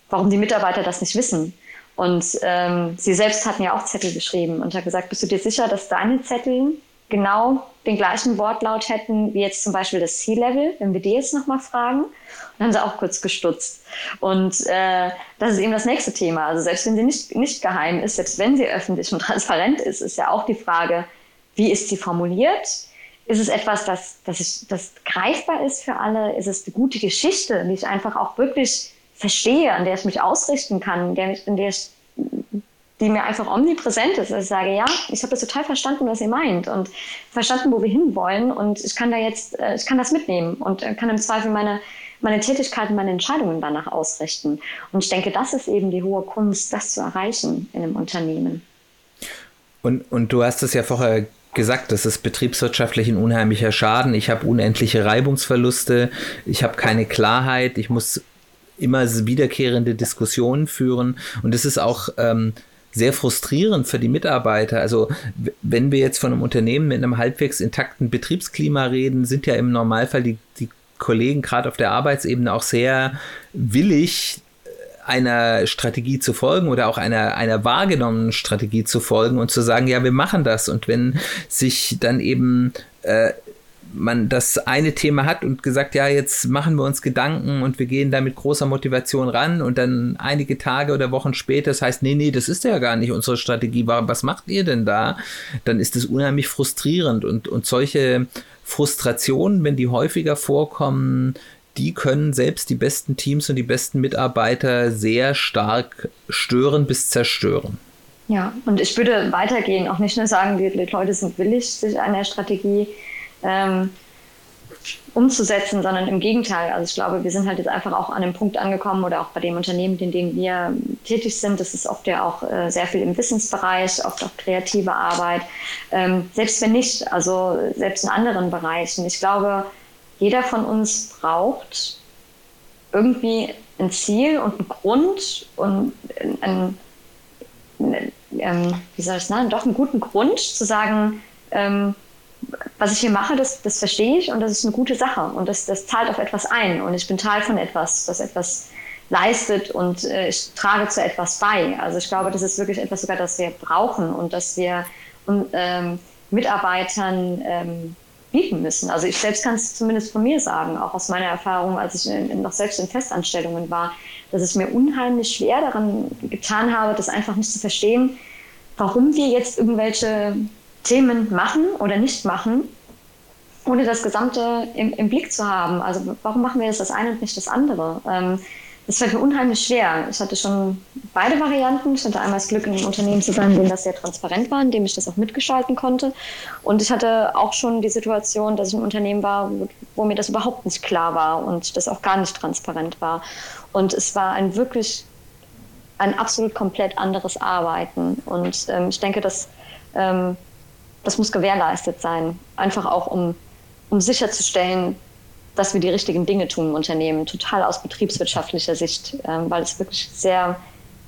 warum die Mitarbeiter das nicht wissen. Und ähm, sie selbst hatten ja auch Zettel geschrieben und habe gesagt, bist du dir sicher, dass deine Zettel genau den gleichen Wortlaut hätten wie jetzt zum Beispiel das C-Level, wenn wir die jetzt nochmal fragen. Dann haben sie auch kurz gestutzt. Und äh, das ist eben das nächste Thema. Also selbst wenn sie nicht, nicht geheim ist, selbst wenn sie öffentlich und transparent ist, ist ja auch die Frage, wie ist sie formuliert? Ist es etwas, das, das, ich, das greifbar ist für alle? Ist es eine gute Geschichte, die ich einfach auch wirklich verstehe, an der ich mich ausrichten kann, in der in der ich die mir einfach omnipräsent ist. Also ich sage, ja, ich habe das total verstanden, was ihr meint und verstanden, wo wir hinwollen und ich kann da jetzt, äh, ich kann das mitnehmen und kann im Zweifel meine, meine Tätigkeiten, meine Entscheidungen danach ausrichten. Und ich denke, das ist eben die hohe Kunst, das zu erreichen in einem Unternehmen. Und, und du hast es ja vorher gesagt, das ist betriebswirtschaftlich ein unheimlicher Schaden. Ich habe unendliche Reibungsverluste, ich habe keine Klarheit, ich muss immer wiederkehrende Diskussionen führen und es ist auch ähm, sehr frustrierend für die Mitarbeiter. Also wenn wir jetzt von einem Unternehmen mit einem halbwegs intakten Betriebsklima reden, sind ja im Normalfall die, die Kollegen gerade auf der Arbeitsebene auch sehr willig, einer Strategie zu folgen oder auch einer, einer wahrgenommenen Strategie zu folgen und zu sagen, ja, wir machen das. Und wenn sich dann eben äh, man das eine Thema hat und gesagt, ja, jetzt machen wir uns Gedanken und wir gehen da mit großer Motivation ran und dann einige Tage oder Wochen später, das heißt, nee, nee, das ist ja gar nicht unsere Strategie, was macht ihr denn da? Dann ist es unheimlich frustrierend und, und solche Frustrationen, wenn die häufiger vorkommen, die können selbst die besten Teams und die besten Mitarbeiter sehr stark stören bis zerstören. Ja, und ich würde weitergehen, auch nicht nur sagen, die, Leute sind willig, sich einer Strategie ähm, umzusetzen, sondern im Gegenteil. Also ich glaube, wir sind halt jetzt einfach auch an einem Punkt angekommen oder auch bei dem Unternehmen, in dem wir tätig sind. Das ist oft ja auch äh, sehr viel im Wissensbereich, oft auch kreative Arbeit. Ähm, selbst wenn nicht, also selbst in anderen Bereichen. Ich glaube, jeder von uns braucht irgendwie ein Ziel und einen Grund und ein, ein, ähm, wie soll ich sagen, doch einen guten Grund zu sagen, ähm, was ich hier mache, das, das verstehe ich und das ist eine gute Sache und das, das zahlt auf etwas ein und ich bin Teil von etwas, das etwas leistet und äh, ich trage zu etwas bei. Also ich glaube, das ist wirklich etwas sogar, das wir brauchen und dass wir und, ähm, Mitarbeitern ähm, bieten müssen. Also ich selbst kann es zumindest von mir sagen, auch aus meiner Erfahrung, als ich in, noch selbst in Festanstellungen war, dass es mir unheimlich schwer daran getan habe, das einfach nicht zu verstehen, warum wir jetzt irgendwelche Themen machen oder nicht machen, ohne das Gesamte im, im, Blick zu haben. Also warum machen wir jetzt das eine und nicht das andere? Ähm, das fällt mir unheimlich schwer. Ich hatte schon beide Varianten. Ich hatte einmal das Glück, in einem Unternehmen zu sein, in dem das sehr transparent war, in dem ich das auch mitgestalten konnte. Und ich hatte auch schon die Situation, dass ich im Unternehmen war, wo, wo mir das überhaupt nicht klar war und das auch gar nicht transparent war. Und es war ein wirklich ein absolut komplett anderes Arbeiten. Und ähm, ich denke, dass ähm, das muss gewährleistet sein. Einfach auch, um, um sicherzustellen, dass wir die richtigen Dinge tun im Unternehmen, total aus betriebswirtschaftlicher Sicht, ähm, weil es wirklich sehr,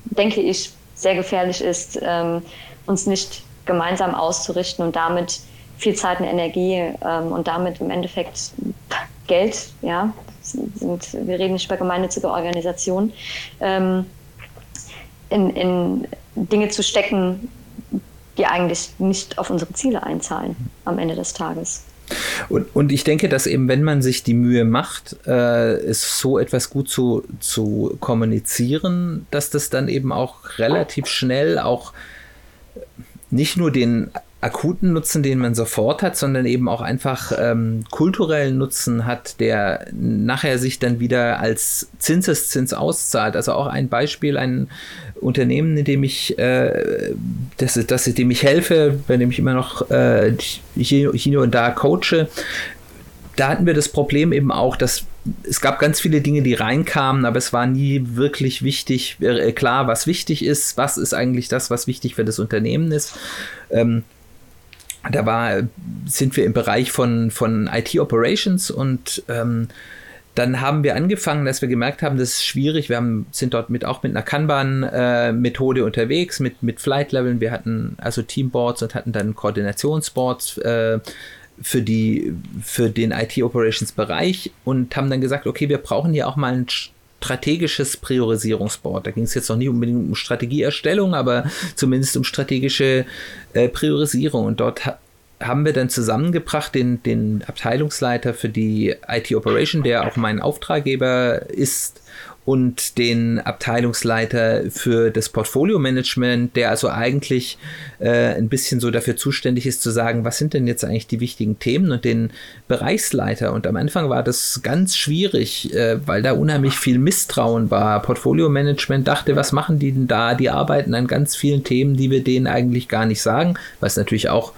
denke ich, sehr gefährlich ist, ähm, uns nicht gemeinsam auszurichten und damit viel Zeit und Energie ähm, und damit im Endeffekt Geld, ja, sind, wir reden nicht über gemeinnützige Organisationen, ähm, in, in Dinge zu stecken, die eigentlich nicht auf unsere Ziele einzahlen am Ende des Tages. Und, und ich denke, dass eben, wenn man sich die Mühe macht, äh, es so etwas gut zu, zu kommunizieren, dass das dann eben auch relativ schnell auch nicht nur den akuten Nutzen, den man sofort hat, sondern eben auch einfach ähm, kulturellen Nutzen hat, der nachher sich dann wieder als Zinseszins auszahlt. Also auch ein Beispiel, ein Unternehmen, in dem ich, äh, das, das, dem ich helfe, bei dem ich immer noch äh, hier und da coache, da hatten wir das Problem eben auch, dass es gab ganz viele Dinge, die reinkamen, aber es war nie wirklich wichtig, äh, klar, was wichtig ist, was ist eigentlich das, was wichtig für das Unternehmen ist. Ähm, da war, sind wir im Bereich von, von IT Operations und ähm, dann haben wir angefangen, dass wir gemerkt haben, das ist schwierig. Wir haben, sind dort mit, auch mit einer Kanban-Methode äh, unterwegs, mit, mit Flight-Leveln. Wir hatten also Teamboards und hatten dann Koordinationsboards äh, für, die, für den IT-Operations-Bereich und haben dann gesagt, okay, wir brauchen hier auch mal ein strategisches Priorisierungsboard. Da ging es jetzt noch nie unbedingt um Strategieerstellung, aber zumindest um strategische äh, Priorisierung. Und dort ha haben wir dann zusammengebracht den, den Abteilungsleiter für die IT Operation, der auch mein Auftraggeber ist, und den Abteilungsleiter für das Portfolio-Management, der also eigentlich äh, ein bisschen so dafür zuständig ist zu sagen, was sind denn jetzt eigentlich die wichtigen Themen und den Bereichsleiter. Und am Anfang war das ganz schwierig, äh, weil da unheimlich viel Misstrauen war. Portfolio-Management dachte, was machen die denn da? Die arbeiten an ganz vielen Themen, die wir denen eigentlich gar nicht sagen, was natürlich auch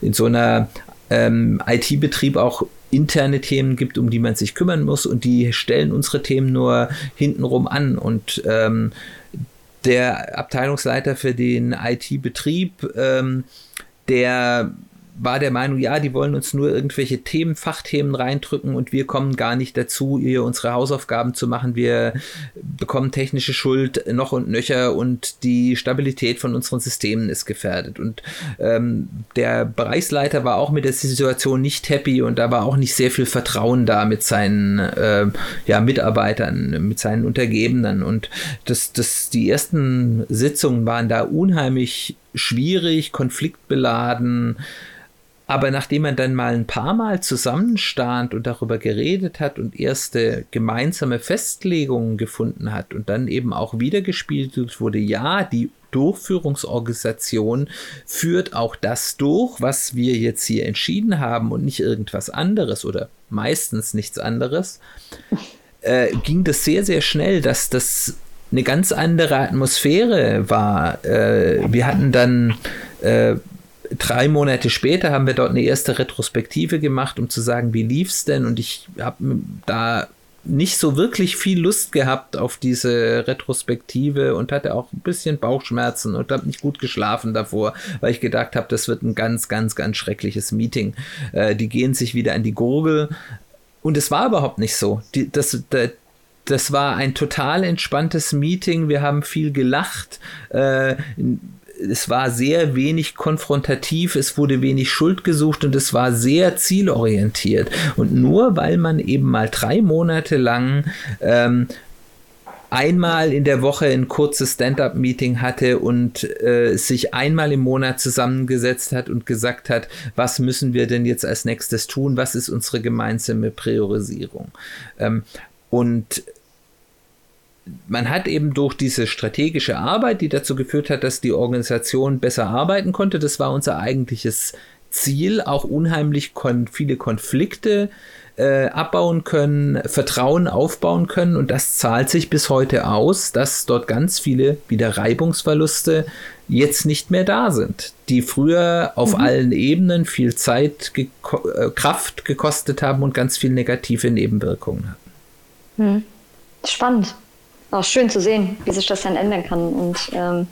in so einer ähm, IT-Betrieb auch interne Themen gibt, um die man sich kümmern muss und die stellen unsere Themen nur hintenrum an. Und ähm, der Abteilungsleiter für den IT-Betrieb, ähm, der war der Meinung, ja, die wollen uns nur irgendwelche Themen, Fachthemen reindrücken und wir kommen gar nicht dazu, ihr unsere Hausaufgaben zu machen. Wir bekommen technische Schuld noch und nöcher und die Stabilität von unseren Systemen ist gefährdet. Und ähm, der Bereichsleiter war auch mit der Situation nicht happy und da war auch nicht sehr viel Vertrauen da mit seinen äh, ja, Mitarbeitern, mit seinen Untergebenen. Und das, das, die ersten Sitzungen waren da unheimlich schwierig, konfliktbeladen. Aber nachdem man dann mal ein paar Mal zusammenstand und darüber geredet hat und erste gemeinsame Festlegungen gefunden hat und dann eben auch wiedergespielt wurde, ja, die Durchführungsorganisation führt auch das durch, was wir jetzt hier entschieden haben und nicht irgendwas anderes oder meistens nichts anderes, äh, ging das sehr, sehr schnell, dass das eine ganz andere Atmosphäre war. Äh, wir hatten dann äh, drei Monate später haben wir dort eine erste Retrospektive gemacht, um zu sagen, wie lief es denn? Und ich habe da nicht so wirklich viel Lust gehabt auf diese Retrospektive und hatte auch ein bisschen Bauchschmerzen und habe nicht gut geschlafen davor, weil ich gedacht habe, das wird ein ganz, ganz, ganz schreckliches Meeting. Äh, die gehen sich wieder an die Gurgel. Und es war überhaupt nicht so. Die, das, das, das war ein total entspanntes Meeting. Wir haben viel gelacht. Äh, es war sehr wenig konfrontativ, es wurde wenig Schuld gesucht und es war sehr zielorientiert. Und nur weil man eben mal drei Monate lang ähm, einmal in der Woche ein kurzes Stand-up-Meeting hatte und äh, sich einmal im Monat zusammengesetzt hat und gesagt hat, was müssen wir denn jetzt als nächstes tun, was ist unsere gemeinsame Priorisierung. Ähm, und man hat eben durch diese strategische Arbeit, die dazu geführt hat, dass die Organisation besser arbeiten konnte, das war unser eigentliches Ziel, auch unheimlich kon viele Konflikte äh, abbauen können, Vertrauen aufbauen können und das zahlt sich bis heute aus, dass dort ganz viele wieder Reibungsverluste jetzt nicht mehr da sind, die früher auf mhm. allen Ebenen viel Zeit, ge äh, Kraft gekostet haben und ganz viel negative Nebenwirkungen hatten. Mhm. Spannend auch schön zu sehen, wie sich das dann ändern kann und ähm,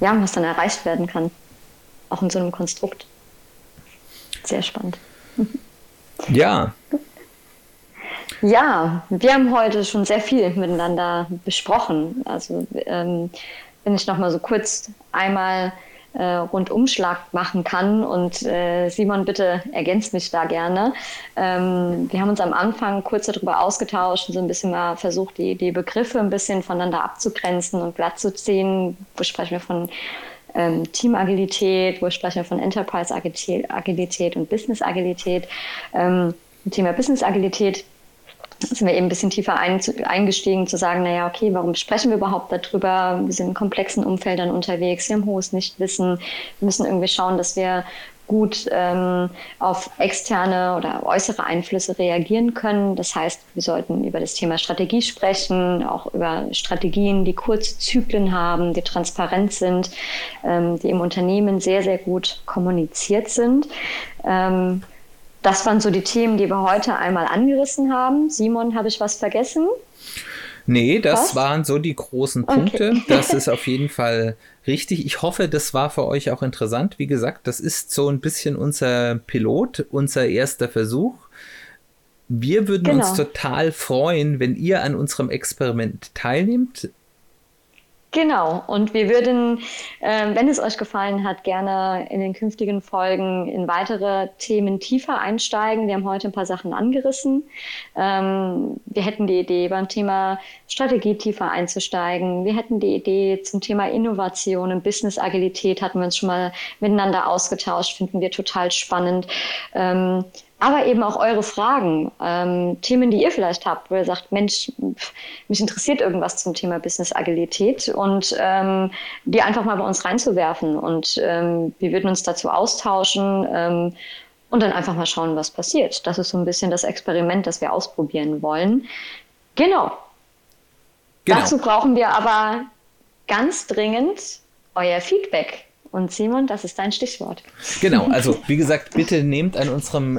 ja, was dann erreicht werden kann. Auch in so einem Konstrukt. Sehr spannend. Ja. Ja, wir haben heute schon sehr viel miteinander besprochen. Also ähm, wenn ich noch mal so kurz einmal äh, Rundumschlag machen kann. Und äh, Simon, bitte ergänzt mich da gerne. Ähm, wir haben uns am Anfang kurz darüber ausgetauscht und so ein bisschen mal versucht, die, die Begriffe ein bisschen voneinander abzugrenzen und glatt zu ziehen. Wo sprechen wir von ähm, Teamagilität, wo sprechen wir von Enterprise-Agilität und Business-Agilität. Ähm, Thema Business-Agilität sind wir eben ein bisschen tiefer ein, eingestiegen, zu sagen, naja, okay, warum sprechen wir überhaupt darüber? Wir sind in komplexen Umfeldern unterwegs, wir haben hohes Nichtwissen, wir müssen irgendwie schauen, dass wir gut ähm, auf externe oder äußere Einflüsse reagieren können. Das heißt, wir sollten über das Thema Strategie sprechen, auch über Strategien, die kurze Zyklen haben, die transparent sind, ähm, die im Unternehmen sehr, sehr gut kommuniziert sind. Ähm, das waren so die Themen, die wir heute einmal angerissen haben. Simon, habe ich was vergessen? Nee, das was? waren so die großen Punkte. Okay. Das ist auf jeden Fall richtig. Ich hoffe, das war für euch auch interessant. Wie gesagt, das ist so ein bisschen unser Pilot, unser erster Versuch. Wir würden genau. uns total freuen, wenn ihr an unserem Experiment teilnehmt. Genau, und wir würden, äh, wenn es euch gefallen hat, gerne in den künftigen Folgen in weitere Themen tiefer einsteigen. Wir haben heute ein paar Sachen angerissen. Ähm, wir hätten die Idee, beim Thema Strategie tiefer einzusteigen. Wir hätten die Idee zum Thema Innovation und Business-Agilität, hatten wir uns schon mal miteinander ausgetauscht, finden wir total spannend. Ähm, aber eben auch eure Fragen, ähm, Themen, die ihr vielleicht habt, wo ihr sagt, Mensch, mich interessiert irgendwas zum Thema Business Agilität und ähm, die einfach mal bei uns reinzuwerfen und ähm, wir würden uns dazu austauschen ähm, und dann einfach mal schauen, was passiert. Das ist so ein bisschen das Experiment, das wir ausprobieren wollen. Genau. genau. Dazu brauchen wir aber ganz dringend euer Feedback. Und Simon, das ist dein Stichwort. Genau, also wie gesagt, bitte nehmt an unserem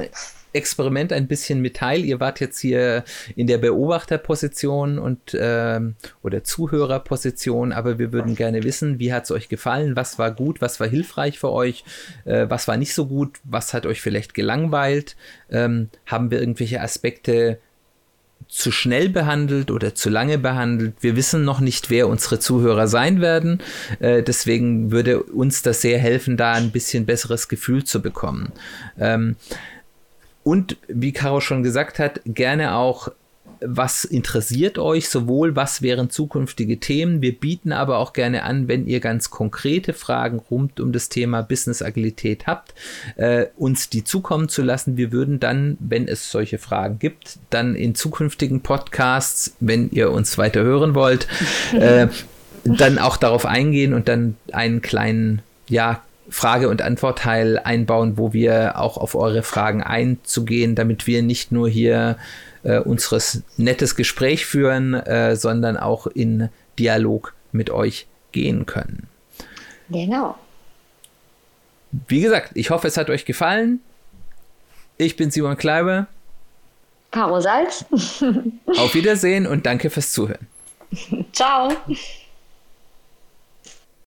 Experiment ein bisschen mit teil. Ihr wart jetzt hier in der Beobachterposition und ähm, oder Zuhörerposition, aber wir würden gerne wissen, wie hat es euch gefallen, was war gut, was war hilfreich für euch, äh, was war nicht so gut, was hat euch vielleicht gelangweilt, ähm, haben wir irgendwelche Aspekte zu schnell behandelt oder zu lange behandelt. Wir wissen noch nicht, wer unsere Zuhörer sein werden. Äh, deswegen würde uns das sehr helfen, da ein bisschen besseres Gefühl zu bekommen. Ähm, und wie Caro schon gesagt hat, gerne auch was interessiert euch, sowohl was wären zukünftige Themen. Wir bieten aber auch gerne an, wenn ihr ganz konkrete Fragen rund um das Thema Business Agilität habt, äh, uns die zukommen zu lassen. Wir würden dann, wenn es solche Fragen gibt, dann in zukünftigen Podcasts, wenn ihr uns weiter hören wollt, äh, dann auch darauf eingehen und dann einen kleinen, ja, Frage- und Antwortteil einbauen, wo wir auch auf eure Fragen einzugehen, damit wir nicht nur hier äh, unseres nettes Gespräch führen, äh, sondern auch in Dialog mit euch gehen können. Genau. Wie gesagt, ich hoffe, es hat euch gefallen. Ich bin Simon Kleiber. Caro Salz. Auf Wiedersehen und danke fürs Zuhören. Ciao.